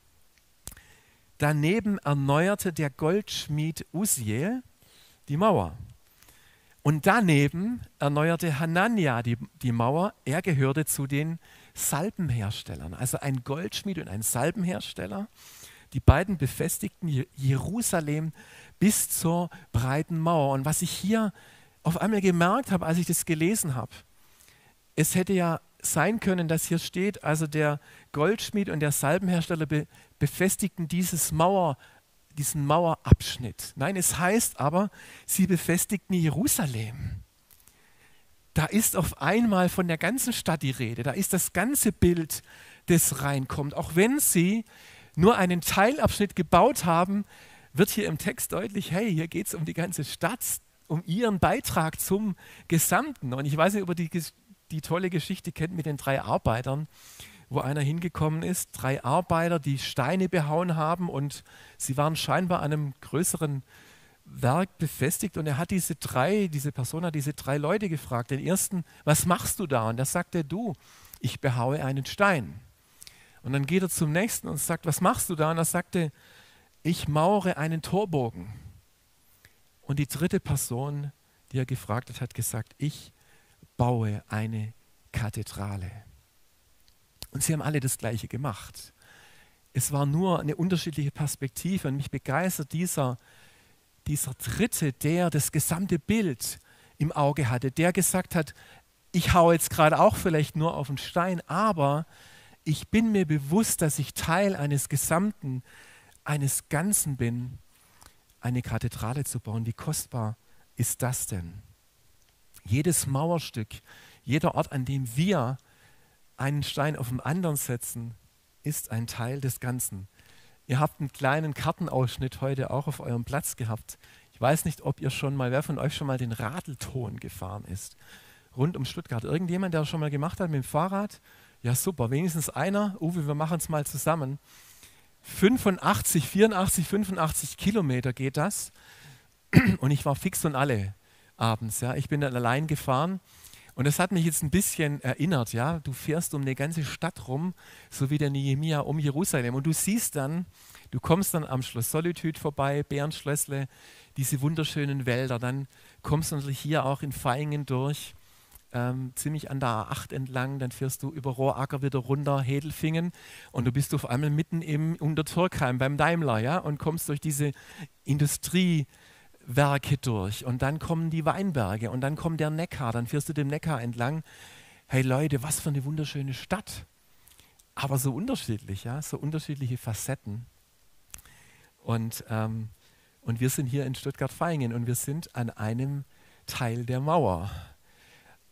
daneben erneuerte der Goldschmied Usiel die Mauer. Und daneben erneuerte Hanania die, die Mauer. Er gehörte zu den Salbenherstellern. Also ein Goldschmied und ein Salbenhersteller. Die beiden befestigten Jerusalem bis zur breiten Mauer. Und was ich hier auf einmal gemerkt habe, als ich das gelesen habe, es hätte ja sein können, dass hier steht, also der Goldschmied und der Salbenhersteller be befestigten dieses Mauer, diesen Mauerabschnitt. Nein, es heißt aber, sie befestigten Jerusalem. Da ist auf einmal von der ganzen Stadt die Rede. Da ist das ganze Bild das reinkommt. Auch wenn sie nur einen Teilabschnitt gebaut haben, wird hier im Text deutlich, hey, hier geht es um die ganze Stadt, um ihren Beitrag zum Gesamten. Und ich weiß nicht, ob ihr die, die tolle Geschichte kennt mit den drei Arbeitern, wo einer hingekommen ist, drei Arbeiter, die Steine behauen haben und sie waren scheinbar an einem größeren Werk befestigt und er hat diese drei, diese Person hat diese drei Leute gefragt. Den ersten, was machst du da? Und da sagt er, du, ich behaue einen Stein. Und dann geht er zum nächsten und sagt, was machst du da? Und er sagte, ich mauere einen Torbogen. Und die dritte Person, die er gefragt hat, hat gesagt, ich baue eine Kathedrale. Und sie haben alle das Gleiche gemacht. Es war nur eine unterschiedliche Perspektive und mich begeistert dieser, dieser Dritte, der das gesamte Bild im Auge hatte, der gesagt hat, ich haue jetzt gerade auch vielleicht nur auf den Stein, aber ich bin mir bewusst, dass ich Teil eines Gesamten, eines Ganzen bin, eine Kathedrale zu bauen. Wie kostbar ist das denn? Jedes Mauerstück, jeder Ort, an dem wir einen Stein auf den anderen setzen, ist ein Teil des Ganzen. Ihr habt einen kleinen Kartenausschnitt heute auch auf eurem Platz gehabt. Ich weiß nicht, ob ihr schon mal, wer von euch schon mal den Radelton gefahren ist, rund um Stuttgart. Irgendjemand, der das schon mal gemacht hat mit dem Fahrrad? Ja, super, wenigstens einer. Uwe, wir machen es mal zusammen. 85, 84, 85 Kilometer geht das. Und ich war fix und alle abends. Ja. Ich bin dann allein gefahren und das hat mich jetzt ein bisschen erinnert, ja. Du fährst um eine ganze Stadt rum, so wie der Nehemia um Jerusalem. Und du siehst dann, du kommst dann am Schloss Solitude vorbei, Bärenschlössle, diese wunderschönen Wälder. Dann kommst du natürlich hier auch in Feingen durch, ähm, ziemlich an der A8 entlang. Dann fährst du über Rohracker wieder runter, Hedelfingen. Und du bist auf einmal mitten im Untertürkheim beim Daimler, ja. Und kommst durch diese Industrie. Werke durch und dann kommen die Weinberge und dann kommt der Neckar, dann fährst du dem Neckar entlang. Hey Leute, was für eine wunderschöne Stadt. Aber so unterschiedlich, ja, so unterschiedliche Facetten. Und, ähm, und wir sind hier in Stuttgart-Vaihingen und wir sind an einem Teil der Mauer.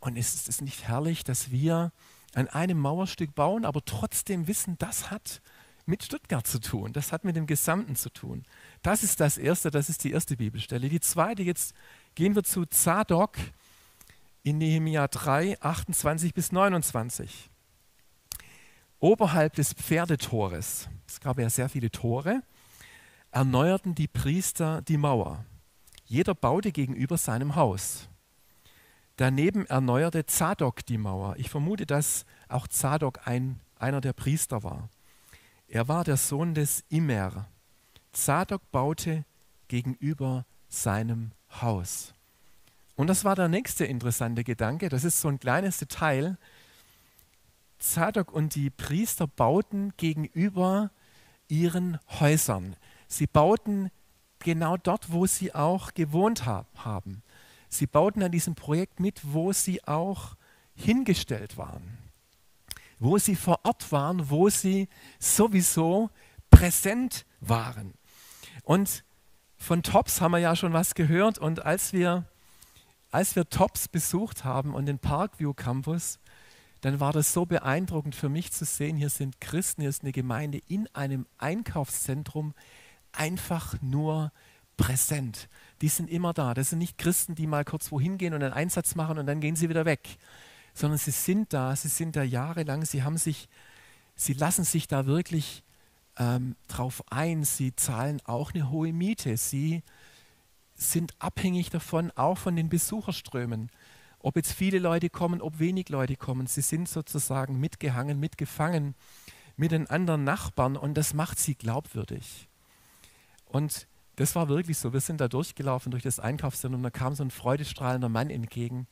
Und ist es nicht herrlich, dass wir an einem Mauerstück bauen, aber trotzdem wissen, das hat mit Stuttgart zu tun. Das hat mit dem Gesamten zu tun. Das ist das Erste, das ist die erste Bibelstelle. Die zweite, jetzt gehen wir zu Zadok in Nehemia 3, 28 bis 29. Oberhalb des Pferdetores, es gab ja sehr viele Tore, erneuerten die Priester die Mauer. Jeder baute gegenüber seinem Haus. Daneben erneuerte Zadok die Mauer. Ich vermute, dass auch Zadok ein, einer der Priester war. Er war der Sohn des Immer. Zadok baute gegenüber seinem Haus. Und das war der nächste interessante Gedanke. Das ist so ein kleines Detail. Zadok und die Priester bauten gegenüber ihren Häusern. Sie bauten genau dort, wo sie auch gewohnt haben. Sie bauten an diesem Projekt mit, wo sie auch hingestellt waren wo sie vor Ort waren, wo sie sowieso präsent waren. Und von Tops haben wir ja schon was gehört und als wir, als wir Tops besucht haben und den Parkview Campus, dann war das so beeindruckend für mich zu sehen, hier sind Christen, hier ist eine Gemeinde in einem Einkaufszentrum einfach nur präsent. Die sind immer da. Das sind nicht Christen, die mal kurz wohin gehen und einen Einsatz machen und dann gehen sie wieder weg, sondern sie sind da, sie sind da jahrelang, sie haben sich, sie lassen sich da wirklich ähm, drauf ein, sie zahlen auch eine hohe Miete, sie sind abhängig davon, auch von den Besucherströmen. Ob jetzt viele Leute kommen, ob wenig Leute kommen, sie sind sozusagen mitgehangen, mitgefangen mit den anderen Nachbarn und das macht sie glaubwürdig. Und das war wirklich so. Wir sind da durchgelaufen durch das Einkaufszentrum, da kam so ein freudestrahlender Mann entgegen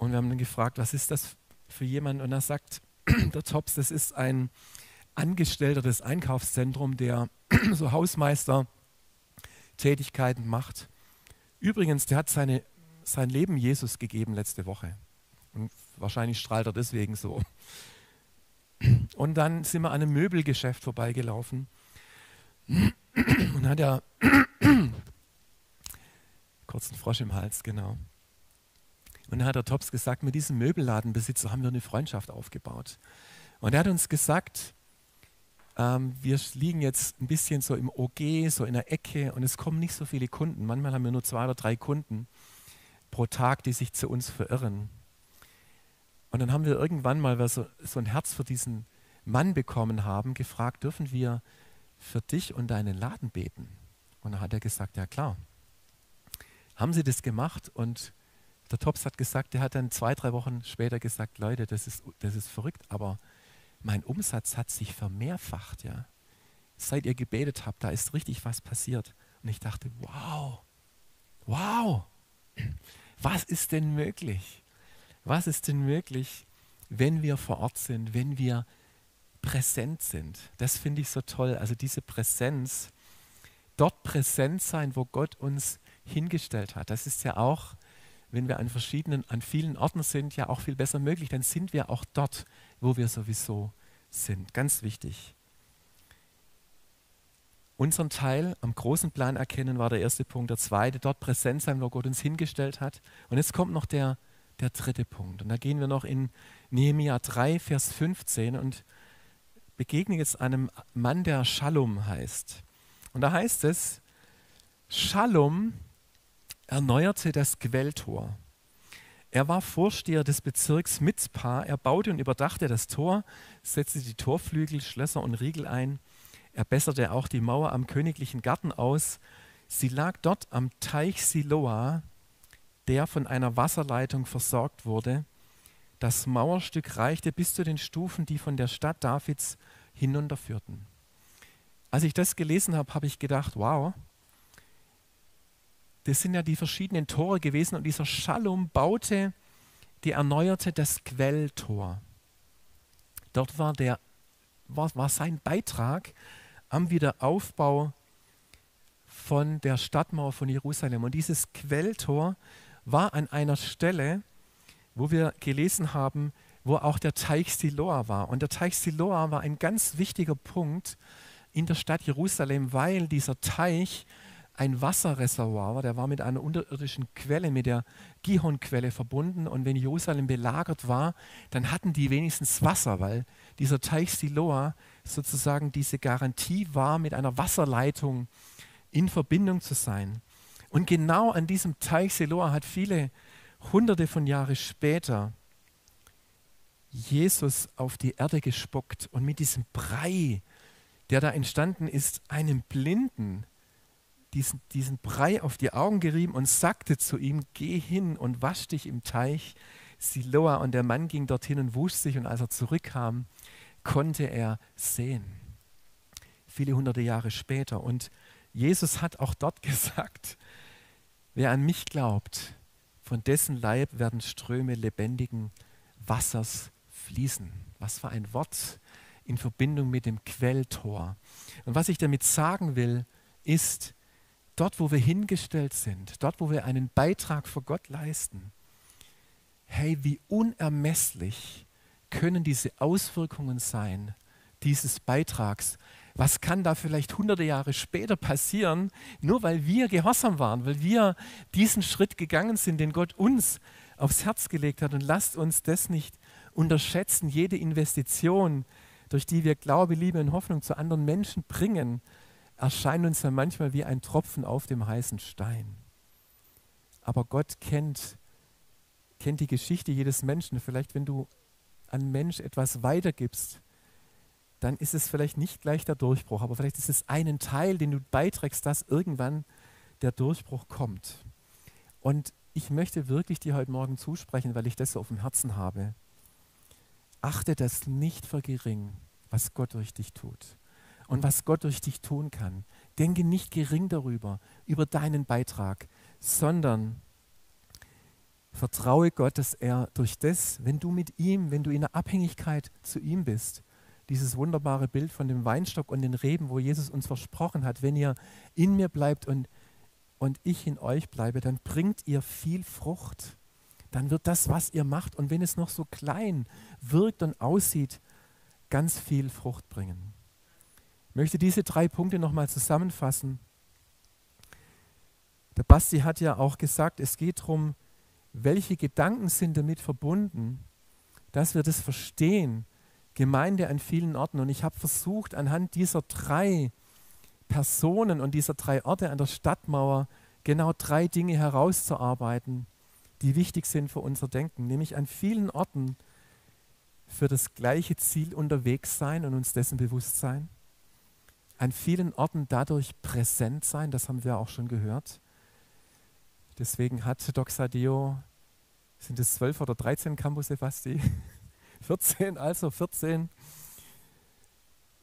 und wir haben dann gefragt, was ist das für jemand? Und er sagt, (clears throat) der Tops, das ist ein Angestellter des Einkaufszentrums, der (clears throat) so Hausmeister-Tätigkeiten macht. Übrigens, der hat seine, sein Leben Jesus gegeben letzte Woche. Und wahrscheinlich strahlt er deswegen so. (clears throat) Und dann sind wir an einem Möbelgeschäft vorbeigelaufen. (clears throat) Und hat er (clears throat) kurz einen Frosch im Hals, genau. Und dann hat der Tops gesagt, mit diesem Möbelladenbesitzer haben wir eine Freundschaft aufgebaut. Und er hat uns gesagt, ähm, wir liegen jetzt ein bisschen so im OG, so in der Ecke und es kommen nicht so viele Kunden. Manchmal haben wir nur zwei oder drei Kunden pro Tag, die sich zu uns verirren. Und dann haben wir irgendwann mal, weil wir so, so ein Herz für diesen Mann bekommen haben, gefragt, dürfen wir für dich und deinen Laden beten? Und dann hat er gesagt, ja klar. Haben sie das gemacht und der Tops hat gesagt, der hat dann zwei, drei Wochen später gesagt, Leute, das ist, das ist verrückt, aber mein Umsatz hat sich vermehrfacht, ja. Seit ihr gebetet habt, da ist richtig was passiert. Und ich dachte, wow, wow, was ist denn möglich? Was ist denn möglich, wenn wir vor Ort sind, wenn wir präsent sind? Das finde ich so toll. Also diese Präsenz, dort präsent sein, wo Gott uns hingestellt hat. Das ist ja auch, wenn wir an verschiedenen, an vielen Orten sind, ja auch viel besser möglich. Dann sind wir auch dort, wo wir sowieso sind. Ganz wichtig. Unseren Teil am großen Plan erkennen war der erste Punkt. Der zweite, dort präsent sein, wo Gott uns hingestellt hat. Und jetzt kommt noch der, der dritte Punkt. Und da gehen wir noch in Nehemia 3, Vers 15 und begegnen jetzt einem Mann, der Shalom heißt. Und da heißt es, Shalom erneuerte das Quelltor. Er war Vorsteher des Bezirks Mitzpah. Er baute und überdachte das Tor, setzte die Torflügel, Schlösser und Riegel ein. Er besserte auch die Mauer am königlichen Garten aus. Sie lag dort am Teich Siloa, der von einer Wasserleitung versorgt wurde. Das Mauerstück reichte bis zu den Stufen, die von der Stadt Davids hinunterführten. Als ich das gelesen habe, habe ich gedacht, wow, das sind ja die verschiedenen Tore gewesen und dieser Schalom baute die erneuerte das Quelltor. Dort war, der, war, war sein Beitrag am Wiederaufbau von der Stadtmauer von Jerusalem. Und dieses Quelltor war an einer Stelle, wo wir gelesen haben, wo auch der Teich Siloa war. Und der Teich Siloa war ein ganz wichtiger Punkt in der Stadt Jerusalem, weil dieser Teich ein Wasserreservoir war, der war mit einer unterirdischen Quelle, mit der Gihon-Quelle verbunden. Und wenn Jerusalem belagert war, dann hatten die wenigstens Wasser, weil dieser Teich Siloa sozusagen diese Garantie war, mit einer Wasserleitung in Verbindung zu sein. Und genau an diesem Teich Siloa hat viele hunderte von Jahren später Jesus auf die Erde gespuckt und mit diesem Brei, der da entstanden ist, einem Blinden diesen, diesen Brei auf die Augen gerieben und sagte zu ihm, geh hin und wasch dich im Teich Siloa. Und der Mann ging dorthin und wusch sich und als er zurückkam, konnte er sehen. Viele hunderte Jahre später. Und Jesus hat auch dort (laughs) gesagt, wer an mich glaubt, von dessen Leib werden Ströme lebendigen Wassers fließen. Was für ein Wort in Verbindung mit dem Quelltor. Und was ich damit sagen will, ist, dort, wo wir hingestellt sind, dort, wo wir einen Beitrag für Gott leisten, hey, wie unermesslich können diese Auswirkungen sein dieses Beitrags was kann da vielleicht hunderte Jahre später passieren, nur weil wir gehorsam waren, weil wir diesen Schritt gegangen sind, den Gott uns aufs Herz gelegt hat. Und lasst uns das nicht unterschätzen, jede Investition, durch die wir Glaube, Liebe und Hoffnung zu anderen Menschen bringen, erscheint uns ja manchmal wie ein Tropfen auf dem heißen Stein. Aber Gott kennt, kennt die Geschichte jedes Menschen. Vielleicht, wenn du an Mensch etwas weitergibst, dann ist es vielleicht nicht gleich der Durchbruch, aber vielleicht ist es einen Teil, den du beiträgst, dass irgendwann der Durchbruch kommt. Und ich möchte wirklich dir heute Morgen zusprechen, weil ich das so auf dem Herzen habe. Achte das nicht für gering, was Gott durch dich tut und was Gott durch dich tun kann. Denke nicht gering darüber, über deinen Beitrag, sondern vertraue Gott, dass er durch das, wenn du mit ihm, wenn du in der Abhängigkeit zu ihm bist, dieses wunderbare Bild von dem Weinstock und den Reben, wo Jesus uns versprochen hat, wenn ihr in mir bleibt und, und ich in euch bleibe, dann bringt ihr viel Frucht. Dann wird das, was ihr macht, und wenn es noch so klein wirkt und aussieht, ganz viel Frucht bringen. Ich möchte diese drei Punkte nochmal zusammenfassen. Der Basti hat ja auch gesagt, es geht darum, welche Gedanken sind damit verbunden, dass wir das verstehen, Gemeinde an vielen Orten. Und ich habe versucht, anhand dieser drei Personen und dieser drei Orte an der Stadtmauer genau drei Dinge herauszuarbeiten, die wichtig sind für unser Denken. Nämlich an vielen Orten für das gleiche Ziel unterwegs sein und uns dessen bewusst sein. An vielen Orten dadurch präsent sein, das haben wir auch schon gehört. Deswegen hat Doxadeo, sind es zwölf oder 13 Campus, Basti? 14, also 14.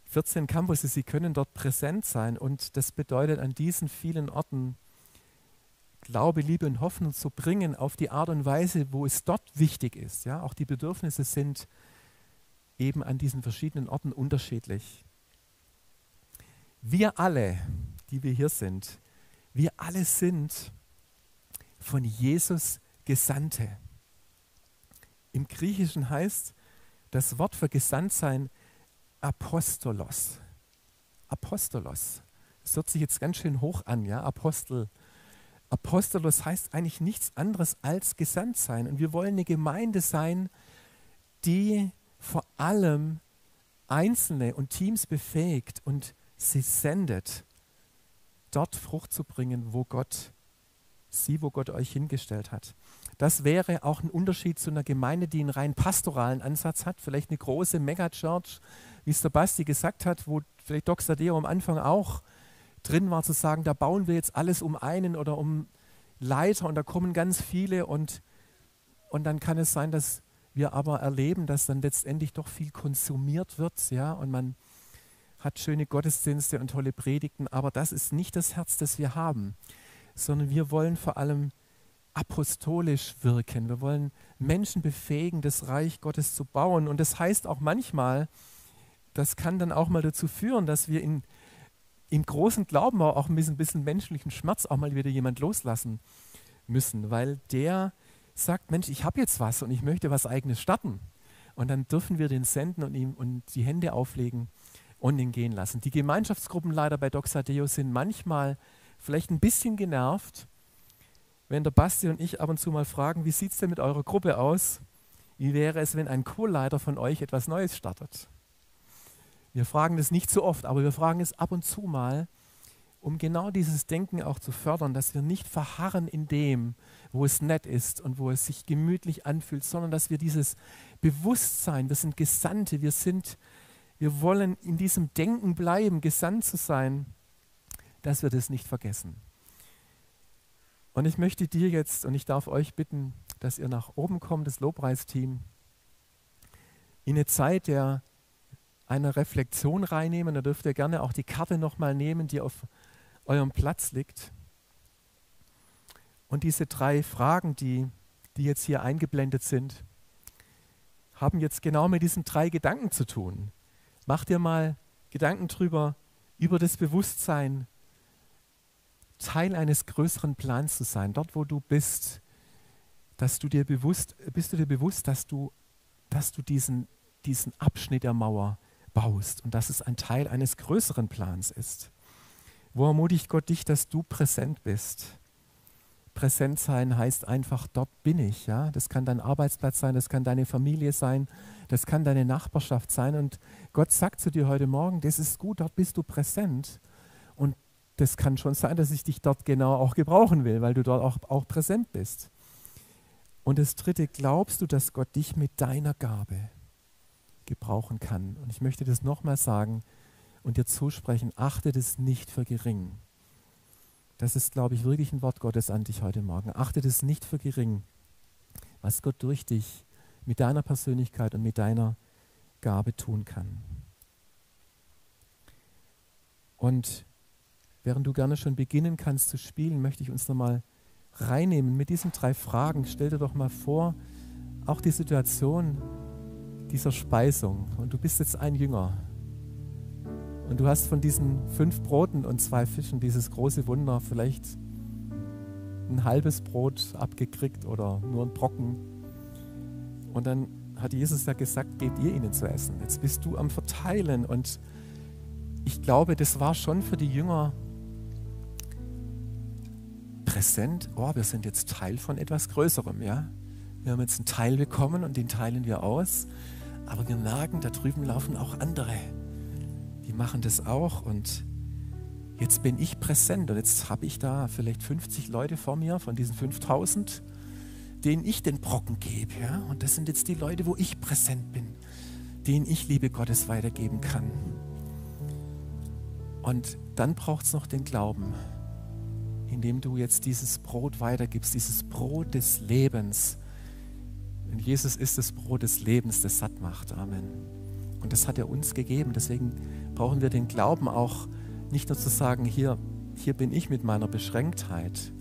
14 Campus, sie können dort präsent sein und das bedeutet an diesen vielen Orten Glaube, Liebe und Hoffnung zu bringen auf die Art und Weise, wo es dort wichtig ist. Ja, auch die Bedürfnisse sind eben an diesen verschiedenen Orten unterschiedlich. Wir alle, die wir hier sind, wir alle sind von Jesus Gesandte. Im Griechischen heißt das Wort für Gesandtsein Apostolos. Apostolos. Das hört sich jetzt ganz schön hoch an, ja, Apostel. Apostolos heißt eigentlich nichts anderes als Gesandtsein. Und wir wollen eine Gemeinde sein, die vor allem Einzelne und Teams befähigt und sie sendet, dort Frucht zu bringen, wo Gott sie, wo Gott euch hingestellt hat. Das wäre auch ein Unterschied zu einer Gemeinde, die einen rein pastoralen Ansatz hat, vielleicht eine große Megachurch, wie es der Basti gesagt hat, wo vielleicht Doc Sadeo am Anfang auch drin war, zu sagen, da bauen wir jetzt alles um einen oder um Leiter und da kommen ganz viele und, und dann kann es sein, dass wir aber erleben, dass dann letztendlich doch viel konsumiert wird, ja, und man hat schöne Gottesdienste und tolle Predigten, aber das ist nicht das Herz, das wir haben, sondern wir wollen vor allem apostolisch wirken. Wir wollen Menschen befähigen, das Reich Gottes zu bauen. Und das heißt auch manchmal, das kann dann auch mal dazu führen, dass wir in, im großen Glauben auch ein bisschen, bisschen menschlichen Schmerz auch mal wieder jemand loslassen müssen, weil der sagt, Mensch, ich habe jetzt was und ich möchte was eigenes starten. Und dann dürfen wir den senden und ihm und die Hände auflegen und ihn gehen lassen. Die Gemeinschaftsgruppenleiter bei Doxadeo sind manchmal vielleicht ein bisschen genervt, wenn der Basti und ich ab und zu mal fragen, wie sieht es denn mit eurer Gruppe aus? Wie wäre es, wenn ein Co-Leiter von euch etwas Neues startet? Wir fragen das nicht so oft, aber wir fragen es ab und zu mal, um genau dieses Denken auch zu fördern, dass wir nicht verharren in dem, wo es nett ist und wo es sich gemütlich anfühlt, sondern dass wir dieses Bewusstsein, wir sind Gesandte, wir sind, wir wollen in diesem Denken bleiben, gesandt zu sein, dass wir das nicht vergessen. Und ich möchte dir jetzt und ich darf euch bitten, dass ihr nach oben kommt, das Lobpreisteam, in eine Zeit der einer Reflexion reinnehmen. Da dürft ihr gerne auch die Karte nochmal nehmen, die auf eurem Platz liegt. Und diese drei Fragen, die, die jetzt hier eingeblendet sind, haben jetzt genau mit diesen drei Gedanken zu tun. Mach dir mal Gedanken drüber, über das Bewusstsein, Teil eines größeren Plans zu sein, dort wo du bist, dass du dir bewusst, bist du dir bewusst, dass du, dass du diesen, diesen Abschnitt der Mauer baust und dass es ein Teil eines größeren Plans ist. Wo ermutigt Gott dich, dass du präsent bist? Präsent sein heißt einfach, dort bin ich. Ja? Das kann dein Arbeitsplatz sein, das kann deine Familie sein, das kann deine Nachbarschaft sein. Und Gott sagt zu dir heute Morgen, das ist gut, dort bist du präsent. Das kann schon sein, dass ich dich dort genau auch gebrauchen will, weil du dort auch, auch präsent bist. Und das Dritte, glaubst du, dass Gott dich mit deiner Gabe gebrauchen kann? Und ich möchte das nochmal sagen und dir zusprechen, achte das nicht für gering. Das ist, glaube ich, wirklich ein Wort Gottes an dich heute Morgen. Achte es nicht für gering, was Gott durch dich mit deiner Persönlichkeit und mit deiner Gabe tun kann. Und während du gerne schon beginnen kannst zu spielen, möchte ich uns nochmal reinnehmen mit diesen drei Fragen. Stell dir doch mal vor, auch die Situation dieser Speisung. Und du bist jetzt ein Jünger. Und du hast von diesen fünf Broten und zwei Fischen dieses große Wunder vielleicht ein halbes Brot abgekriegt oder nur ein Brocken. Und dann hat Jesus ja gesagt, gebt ihr ihnen zu essen. Jetzt bist du am Verteilen. Und ich glaube, das war schon für die Jünger präsent. Oh, wir sind jetzt Teil von etwas Größerem, ja. Wir haben jetzt einen Teil bekommen und den teilen wir aus. Aber wir merken, da drüben laufen auch andere. Die machen das auch und jetzt bin ich präsent und jetzt habe ich da vielleicht 50 Leute vor mir von diesen 5000, denen ich den Brocken gebe. Ja? Und das sind jetzt die Leute, wo ich präsent bin, denen ich Liebe Gottes weitergeben kann. Und dann braucht es noch den Glauben, indem du jetzt dieses Brot weitergibst, dieses Brot des Lebens. Und Jesus ist das Brot des Lebens, das satt macht. Amen. Und das hat er uns gegeben. Deswegen brauchen wir den Glauben auch nicht nur zu sagen, hier, hier bin ich mit meiner Beschränktheit,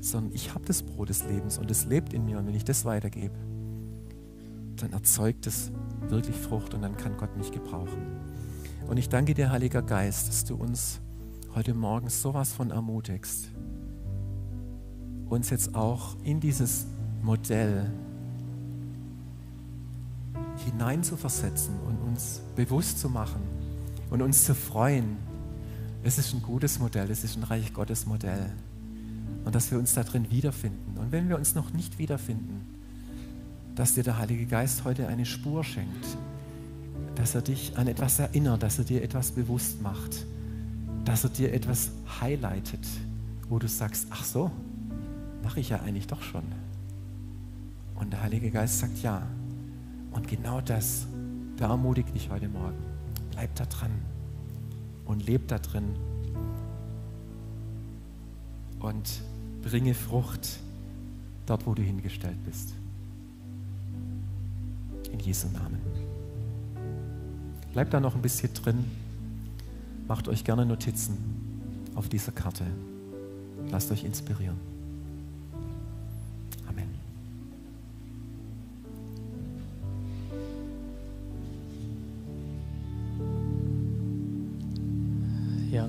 sondern ich habe das Brot des Lebens und es lebt in mir. Und wenn ich das weitergebe, dann erzeugt es wirklich Frucht und dann kann Gott mich gebrauchen. Und ich danke dir, Heiliger Geist, dass du uns heute Morgen sowas von ermutigst, uns jetzt auch in dieses Modell hinein zu versetzen und uns bewusst zu machen und uns zu freuen. Es ist ein gutes Modell, es ist ein Reich Gottes Modell. Und dass wir uns da drin wiederfinden. Und wenn wir uns noch nicht wiederfinden, dass dir der Heilige Geist heute eine Spur schenkt, dass er dich an etwas erinnert, dass er dir etwas bewusst macht, dass er dir etwas highlightet, wo du sagst, ach so, mache ich ja eigentlich doch schon. Und der Heilige Geist sagt ja. Und genau das, da ermutigt dich heute Morgen. Bleib da dran und leb da drin und bringe Frucht dort, wo du hingestellt bist. In Jesu Namen. Bleibt da noch ein bisschen drin. Macht euch gerne Notizen auf dieser Karte. Lasst euch inspirieren.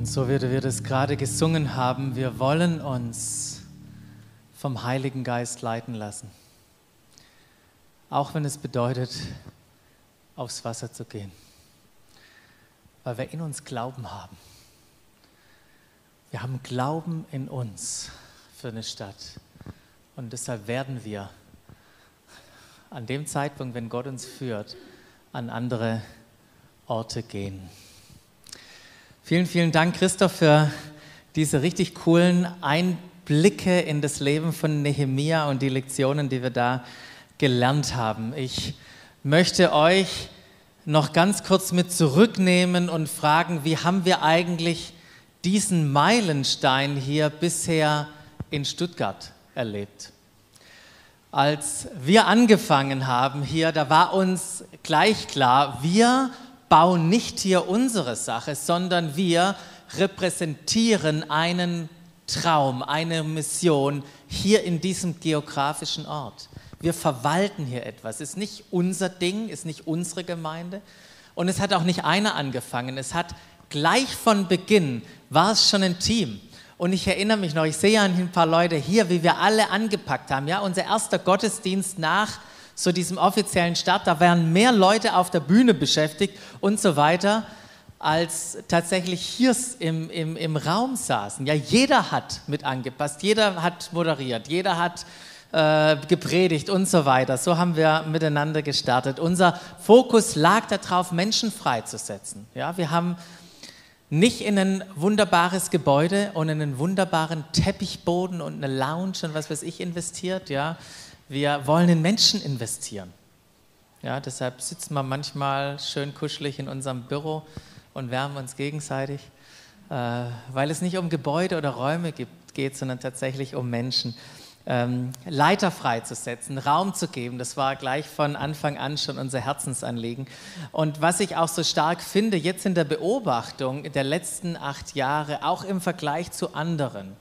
Und so wie wir das gerade gesungen haben, wir wollen uns vom Heiligen Geist leiten lassen. Auch wenn es bedeutet, aufs Wasser zu gehen weil wir in uns Glauben haben. Wir haben Glauben in uns für eine Stadt. Und deshalb werden wir an dem Zeitpunkt, wenn Gott uns führt, an andere Orte gehen. Vielen, vielen Dank, Christoph, für diese richtig coolen Einblicke in das Leben von Nehemia und die Lektionen, die wir da gelernt haben. Ich möchte euch noch ganz kurz mit zurücknehmen und fragen, wie haben wir eigentlich diesen Meilenstein hier bisher in Stuttgart erlebt? Als wir angefangen haben hier, da war uns gleich klar, wir bauen nicht hier unsere Sache, sondern wir repräsentieren einen Traum, eine Mission hier in diesem geografischen Ort. Wir verwalten hier etwas. Es ist nicht unser Ding, ist nicht unsere Gemeinde. Und es hat auch nicht einer angefangen. Es hat gleich von Beginn war es schon ein Team. Und ich erinnere mich noch, ich sehe ja ein paar Leute hier, wie wir alle angepackt haben. Ja, unser erster Gottesdienst nach so diesem offiziellen Start, da waren mehr Leute auf der Bühne beschäftigt und so weiter, als tatsächlich hier im, im, im Raum saßen. Ja, jeder hat mit angepasst, jeder hat moderiert, jeder hat äh, gepredigt und so weiter. So haben wir miteinander gestartet. Unser Fokus lag darauf, Menschen freizusetzen. Ja, wir haben nicht in ein wunderbares Gebäude und in einen wunderbaren Teppichboden und eine Lounge und was weiß ich investiert. Ja, wir wollen in Menschen investieren. Ja, deshalb sitzen wir manchmal schön kuschelig in unserem Büro und wärmen uns gegenseitig, äh, weil es nicht um Gebäude oder Räume gibt, geht, sondern tatsächlich um Menschen ähm, Leiter freizusetzen, Raum zu geben. Das war gleich von Anfang an schon unser Herzensanliegen. Und was ich auch so stark finde, jetzt in der Beobachtung der letzten acht Jahre, auch im Vergleich zu anderen,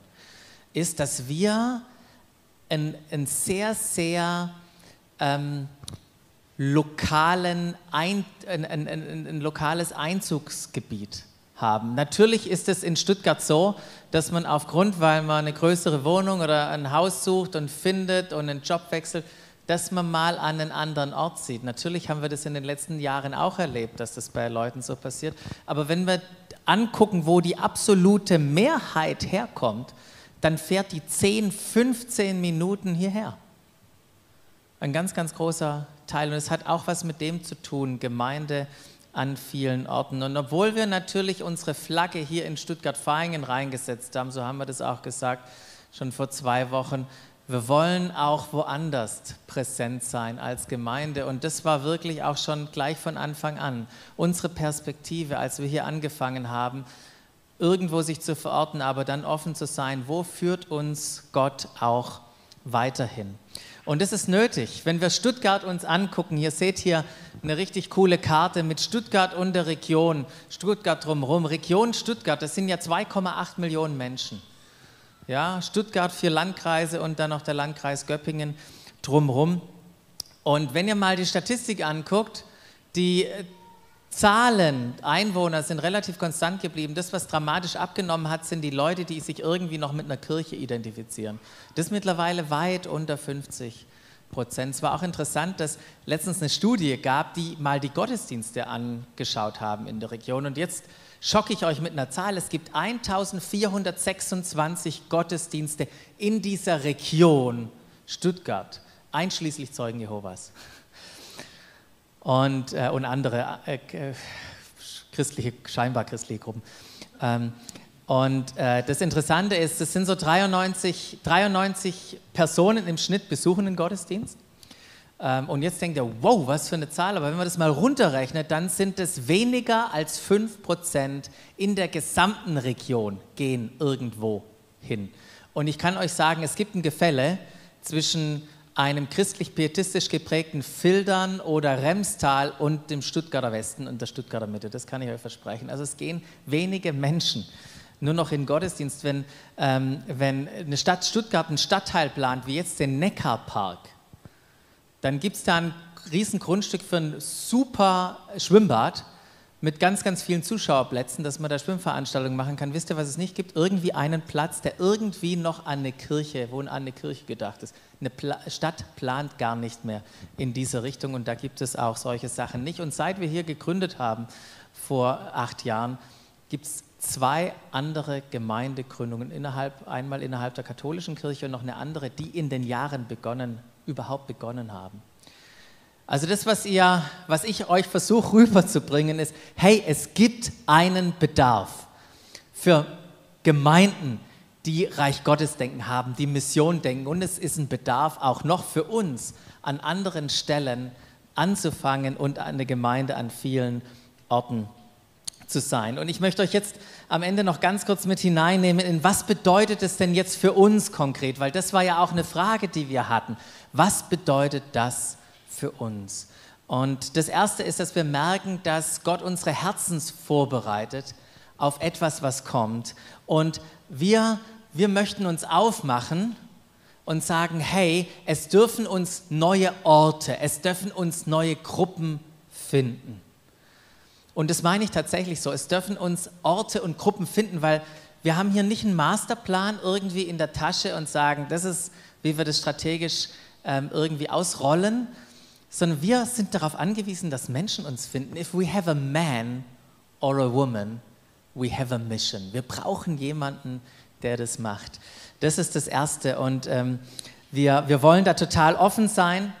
ist, dass wir ein, ein sehr, sehr ähm, lokalen ein, ein, ein, ein lokales Einzugsgebiet haben. Natürlich ist es in Stuttgart so, dass man aufgrund, weil man eine größere Wohnung oder ein Haus sucht und findet und einen Job wechselt, dass man mal an einen anderen Ort zieht. Natürlich haben wir das in den letzten Jahren auch erlebt, dass das bei Leuten so passiert. Aber wenn wir angucken, wo die absolute Mehrheit herkommt, dann fährt die 10, 15 Minuten hierher. Ein ganz, ganz großer Teil. Und es hat auch was mit dem zu tun, Gemeinde an vielen Orten. Und obwohl wir natürlich unsere Flagge hier in Stuttgart-Vaihingen reingesetzt haben, so haben wir das auch gesagt, schon vor zwei Wochen, wir wollen auch woanders präsent sein als Gemeinde. Und das war wirklich auch schon gleich von Anfang an unsere Perspektive, als wir hier angefangen haben, irgendwo sich zu verorten, aber dann offen zu sein, wo führt uns Gott auch weiterhin. Und das ist nötig. Wenn wir Stuttgart uns angucken, hier seht ihr eine richtig coole Karte mit Stuttgart und der Region, Stuttgart drumherum. Region Stuttgart, das sind ja 2,8 Millionen Menschen. Ja, Stuttgart, vier Landkreise und dann noch der Landkreis Göppingen drumherum. Und wenn ihr mal die Statistik anguckt, die äh, Zahlen, Einwohner sind relativ konstant geblieben. Das, was dramatisch abgenommen hat, sind die Leute, die sich irgendwie noch mit einer Kirche identifizieren. Das ist mittlerweile weit unter 50 Prozent. Es war auch interessant, dass letztens eine Studie gab, die mal die Gottesdienste angeschaut haben in der Region. Und jetzt schocke ich euch mit einer Zahl. Es gibt 1426 Gottesdienste in dieser Region Stuttgart, einschließlich Zeugen Jehovas und, äh, und andere äh, äh christliche, scheinbar christliche Gruppen. Ähm, und äh, das Interessante ist, es sind so 93, 93 Personen im Schnitt besuchen den Gottesdienst. Ähm, und jetzt denkt ihr, wow, was für eine Zahl. Aber wenn man das mal runterrechnet, dann sind es weniger als 5% in der gesamten Region gehen irgendwo hin. Und ich kann euch sagen, es gibt ein Gefälle zwischen einem christlich-pietistisch geprägten Fildern oder Remstal und dem Stuttgarter Westen und der Stuttgarter Mitte. Das kann ich euch versprechen. Also es gehen wenige Menschen nur noch in Gottesdienst, wenn, ähm, wenn eine Stadt Stuttgart einen Stadtteil plant, wie jetzt den Neckarpark dann gibt es da ein riesen Grundstück für ein super Schwimmbad mit ganz, ganz vielen Zuschauerplätzen, dass man da Schwimmveranstaltungen machen kann. Wisst ihr, was es nicht gibt? Irgendwie einen Platz, der irgendwie noch an eine Kirche, wo an eine Kirche gedacht ist. Eine Pla Stadt plant gar nicht mehr in diese Richtung und da gibt es auch solche Sachen nicht. Und seit wir hier gegründet haben, vor acht Jahren, gibt es zwei andere Gemeindegründungen innerhalb, einmal innerhalb der katholischen Kirche und noch eine andere, die in den Jahren begonnen überhaupt begonnen haben. Also das, was, ihr, was ich euch versuche rüberzubringen, ist, hey, es gibt einen Bedarf für Gemeinden, die Reich Gottes denken haben, die Mission denken. Und es ist ein Bedarf auch noch für uns, an anderen Stellen anzufangen und eine Gemeinde an vielen Orten zu sein. Und ich möchte euch jetzt am Ende noch ganz kurz mit hineinnehmen, in was bedeutet es denn jetzt für uns konkret? Weil das war ja auch eine Frage, die wir hatten. Was bedeutet das für uns? Und das Erste ist, dass wir merken, dass Gott unsere Herzens vorbereitet auf etwas, was kommt. Und wir, wir möchten uns aufmachen und sagen, hey, es dürfen uns neue Orte, es dürfen uns neue Gruppen finden. Und das meine ich tatsächlich so. Es dürfen uns Orte und Gruppen finden, weil wir haben hier nicht einen Masterplan irgendwie in der Tasche und sagen, das ist, wie wir das strategisch ähm, irgendwie ausrollen, sondern wir sind darauf angewiesen, dass Menschen uns finden. If we have a man or a woman, we have a mission. Wir brauchen jemanden, der das macht. Das ist das Erste. Und ähm, wir, wir wollen da total offen sein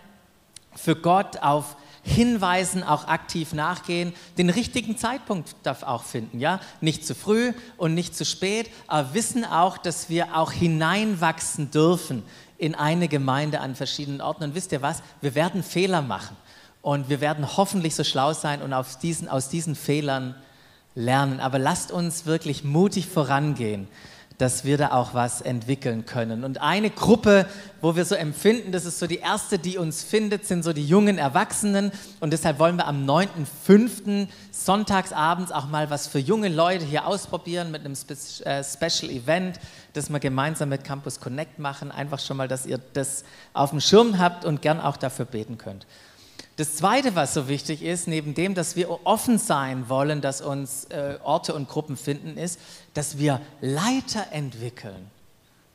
für Gott auf Hinweisen auch aktiv nachgehen, den richtigen Zeitpunkt darf auch finden, ja, nicht zu früh und nicht zu spät, aber wissen auch, dass wir auch hineinwachsen dürfen in eine Gemeinde an verschiedenen Orten. Und wisst ihr was? Wir werden Fehler machen. Und wir werden hoffentlich so schlau sein und aus diesen, aus diesen Fehlern lernen. Aber lasst uns wirklich mutig vorangehen, dass wir da auch was entwickeln können. Und eine Gruppe, wo wir so empfinden, das ist so die erste, die uns findet, sind so die jungen Erwachsenen. Und deshalb wollen wir am 9.5. sonntagsabends auch mal was für junge Leute hier ausprobieren mit einem Spe äh, Special Event, das wir gemeinsam mit Campus Connect machen. Einfach schon mal, dass ihr das auf dem Schirm habt und gern auch dafür beten könnt. Das Zweite, was so wichtig ist, neben dem, dass wir offen sein wollen, dass uns äh, Orte und Gruppen finden, ist, dass wir Leiter entwickeln.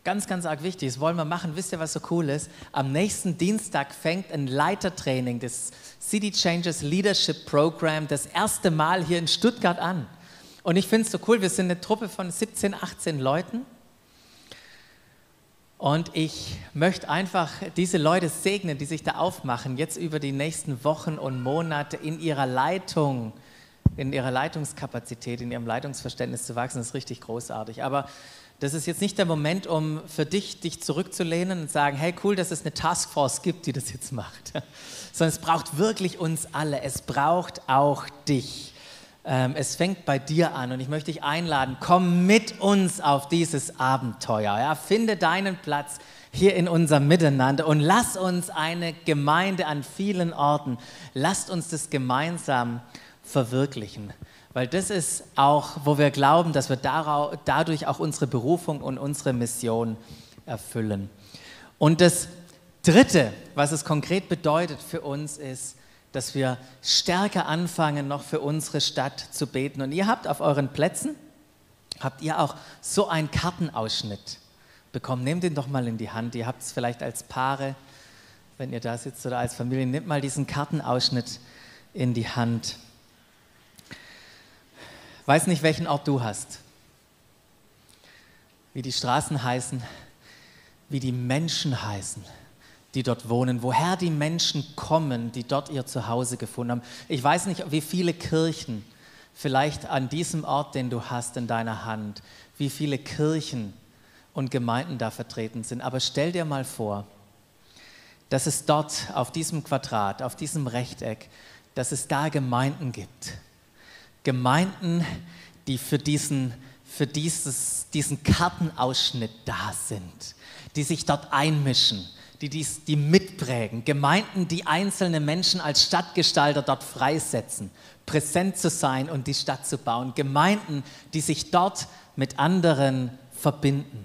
Ganz, ganz arg wichtig. Das wollen wir machen. Wisst ihr, was so cool ist? Am nächsten Dienstag fängt ein Leitertraining des City Changers Leadership Program das erste Mal hier in Stuttgart an. Und ich finde es so cool. Wir sind eine Truppe von 17, 18 Leuten. Und ich möchte einfach diese Leute segnen, die sich da aufmachen, jetzt über die nächsten Wochen und Monate in ihrer Leitung, in ihrer Leitungskapazität, in ihrem Leitungsverständnis zu wachsen. Das ist richtig großartig. Aber das ist jetzt nicht der Moment, um für dich, dich zurückzulehnen und sagen, hey cool, dass es eine Taskforce gibt, die das jetzt macht. (laughs) Sondern es braucht wirklich uns alle. Es braucht auch dich. Ähm, es fängt bei dir an und ich möchte dich einladen, komm mit uns auf dieses Abenteuer. Ja? Finde deinen Platz hier in unserem Miteinander und lass uns eine Gemeinde an vielen Orten, lasst uns das gemeinsam verwirklichen. Weil das ist auch, wo wir glauben, dass wir dadurch auch unsere Berufung und unsere Mission erfüllen. Und das Dritte, was es konkret bedeutet für uns, ist, dass wir stärker anfangen, noch für unsere Stadt zu beten. Und ihr habt auf euren Plätzen, habt ihr auch so einen Kartenausschnitt bekommen. Nehmt den doch mal in die Hand. Ihr habt es vielleicht als Paare, wenn ihr da sitzt oder als Familie, nehmt mal diesen Kartenausschnitt in die Hand. Weiß nicht, welchen Ort du hast, wie die Straßen heißen, wie die Menschen heißen die dort wohnen, woher die Menschen kommen, die dort ihr Zuhause gefunden haben. Ich weiß nicht, wie viele Kirchen vielleicht an diesem Ort, den du hast in deiner Hand, wie viele Kirchen und Gemeinden da vertreten sind. Aber stell dir mal vor, dass es dort auf diesem Quadrat, auf diesem Rechteck, dass es da Gemeinden gibt. Gemeinden, die für diesen, für dieses, diesen Kartenausschnitt da sind, die sich dort einmischen, die dies, die mitprägen, Gemeinden, die einzelne Menschen als Stadtgestalter dort freisetzen, präsent zu sein und die Stadt zu bauen, Gemeinden, die sich dort mit anderen verbinden.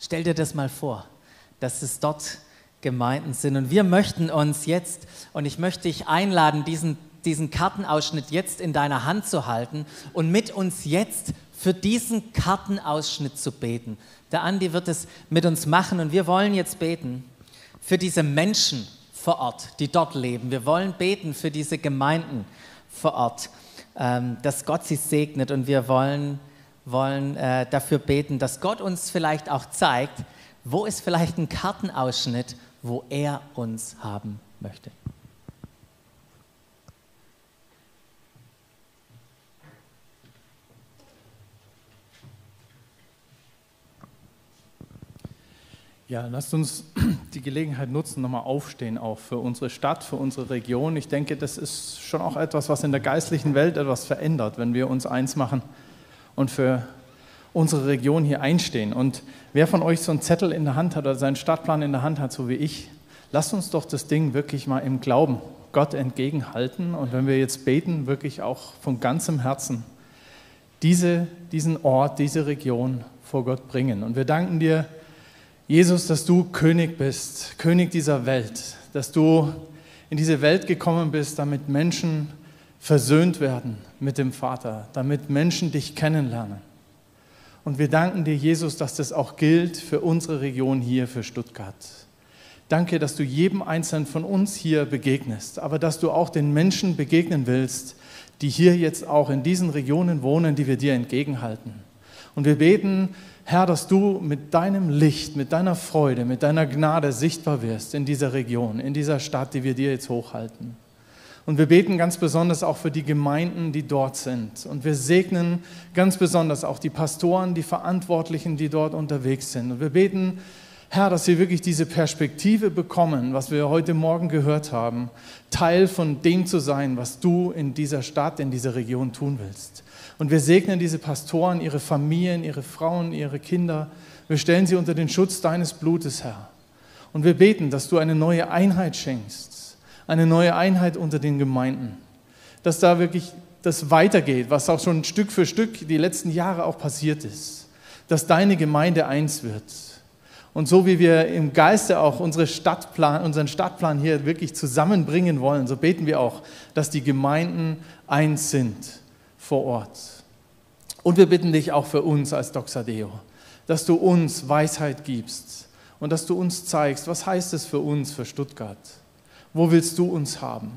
Stell dir das mal vor, dass es dort Gemeinden sind. Und wir möchten uns jetzt, und ich möchte dich einladen, diesen, diesen Kartenausschnitt jetzt in deiner Hand zu halten und mit uns jetzt für diesen Kartenausschnitt zu beten. Der Andi wird es mit uns machen und wir wollen jetzt beten für diese Menschen vor Ort, die dort leben. Wir wollen beten für diese Gemeinden vor Ort, ähm, dass Gott sie segnet und wir wollen, wollen äh, dafür beten, dass Gott uns vielleicht auch zeigt, wo ist vielleicht ein Kartenausschnitt, wo er uns haben möchte. Ja, lasst uns (clears throat) die Gelegenheit nutzen, nochmal aufstehen, auch für unsere Stadt, für unsere Region. Ich denke, das ist schon auch etwas, was in der geistlichen Welt etwas verändert, wenn wir uns eins machen und für unsere Region hier einstehen. Und wer von euch so einen Zettel in der Hand hat oder seinen Stadtplan in der Hand hat, so wie ich, lasst uns doch das Ding wirklich mal im Glauben Gott entgegenhalten und wenn wir jetzt beten, wirklich auch von ganzem Herzen diese, diesen Ort, diese Region vor Gott bringen. Und wir danken dir, Jesus, dass du König bist, König dieser Welt, dass du in diese Welt gekommen bist, damit Menschen versöhnt werden mit dem Vater, damit Menschen dich kennenlernen. Und wir danken dir, Jesus, dass das auch gilt für unsere Region hier, für Stuttgart. Danke, dass du jedem Einzelnen von uns hier begegnest, aber dass du auch den Menschen begegnen willst, die hier jetzt auch in diesen Regionen wohnen, die wir dir entgegenhalten. Und wir beten, Herr, dass du mit deinem Licht, mit deiner Freude, mit deiner Gnade sichtbar wirst in dieser Region, in dieser Stadt, die wir dir jetzt hochhalten. Und wir beten ganz besonders auch für die Gemeinden, die dort sind. Und wir segnen ganz besonders auch die Pastoren, die Verantwortlichen, die dort unterwegs sind. Und wir beten, Herr, dass sie wirklich diese Perspektive bekommen, was wir heute Morgen gehört haben, Teil von dem zu sein, was du in dieser Stadt, in dieser Region tun willst. Und wir segnen diese Pastoren, ihre Familien, ihre Frauen, ihre Kinder. Wir stellen sie unter den Schutz deines Blutes, Herr. Und wir beten, dass du eine neue Einheit schenkst, eine neue Einheit unter den Gemeinden, dass da wirklich das weitergeht, was auch schon Stück für Stück die letzten Jahre auch passiert ist, dass deine Gemeinde eins wird. Und so wie wir im Geiste auch unsere Stadtplan, unseren Stadtplan hier wirklich zusammenbringen wollen, so beten wir auch, dass die Gemeinden eins sind vor Ort. Und wir bitten dich auch für uns als Doxadeo, dass du uns Weisheit gibst und dass du uns zeigst, was heißt es für uns, für Stuttgart? Wo willst du uns haben?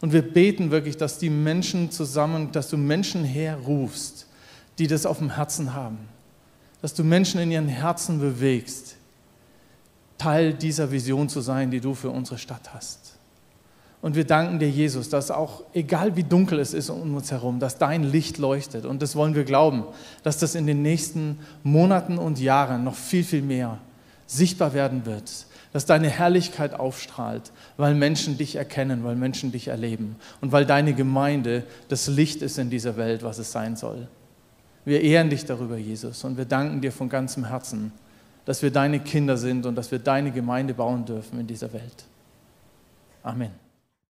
Und wir beten wirklich, dass die Menschen zusammen, dass du Menschen herrufst, die das auf dem Herzen haben. Dass du Menschen in ihren Herzen bewegst, Teil dieser Vision zu sein, die du für unsere Stadt hast. Und wir danken dir, Jesus, dass auch, egal wie dunkel es ist um uns herum, dass dein Licht leuchtet. Und das wollen wir glauben, dass das in den nächsten Monaten und Jahren noch viel, viel mehr sichtbar werden wird. Dass deine Herrlichkeit aufstrahlt, weil Menschen dich erkennen, weil Menschen dich erleben und weil deine Gemeinde das Licht ist in dieser Welt, was es sein soll. Wir ehren dich darüber, Jesus, und wir danken dir von ganzem Herzen, dass wir deine Kinder sind und dass wir deine Gemeinde bauen dürfen in dieser Welt. Amen.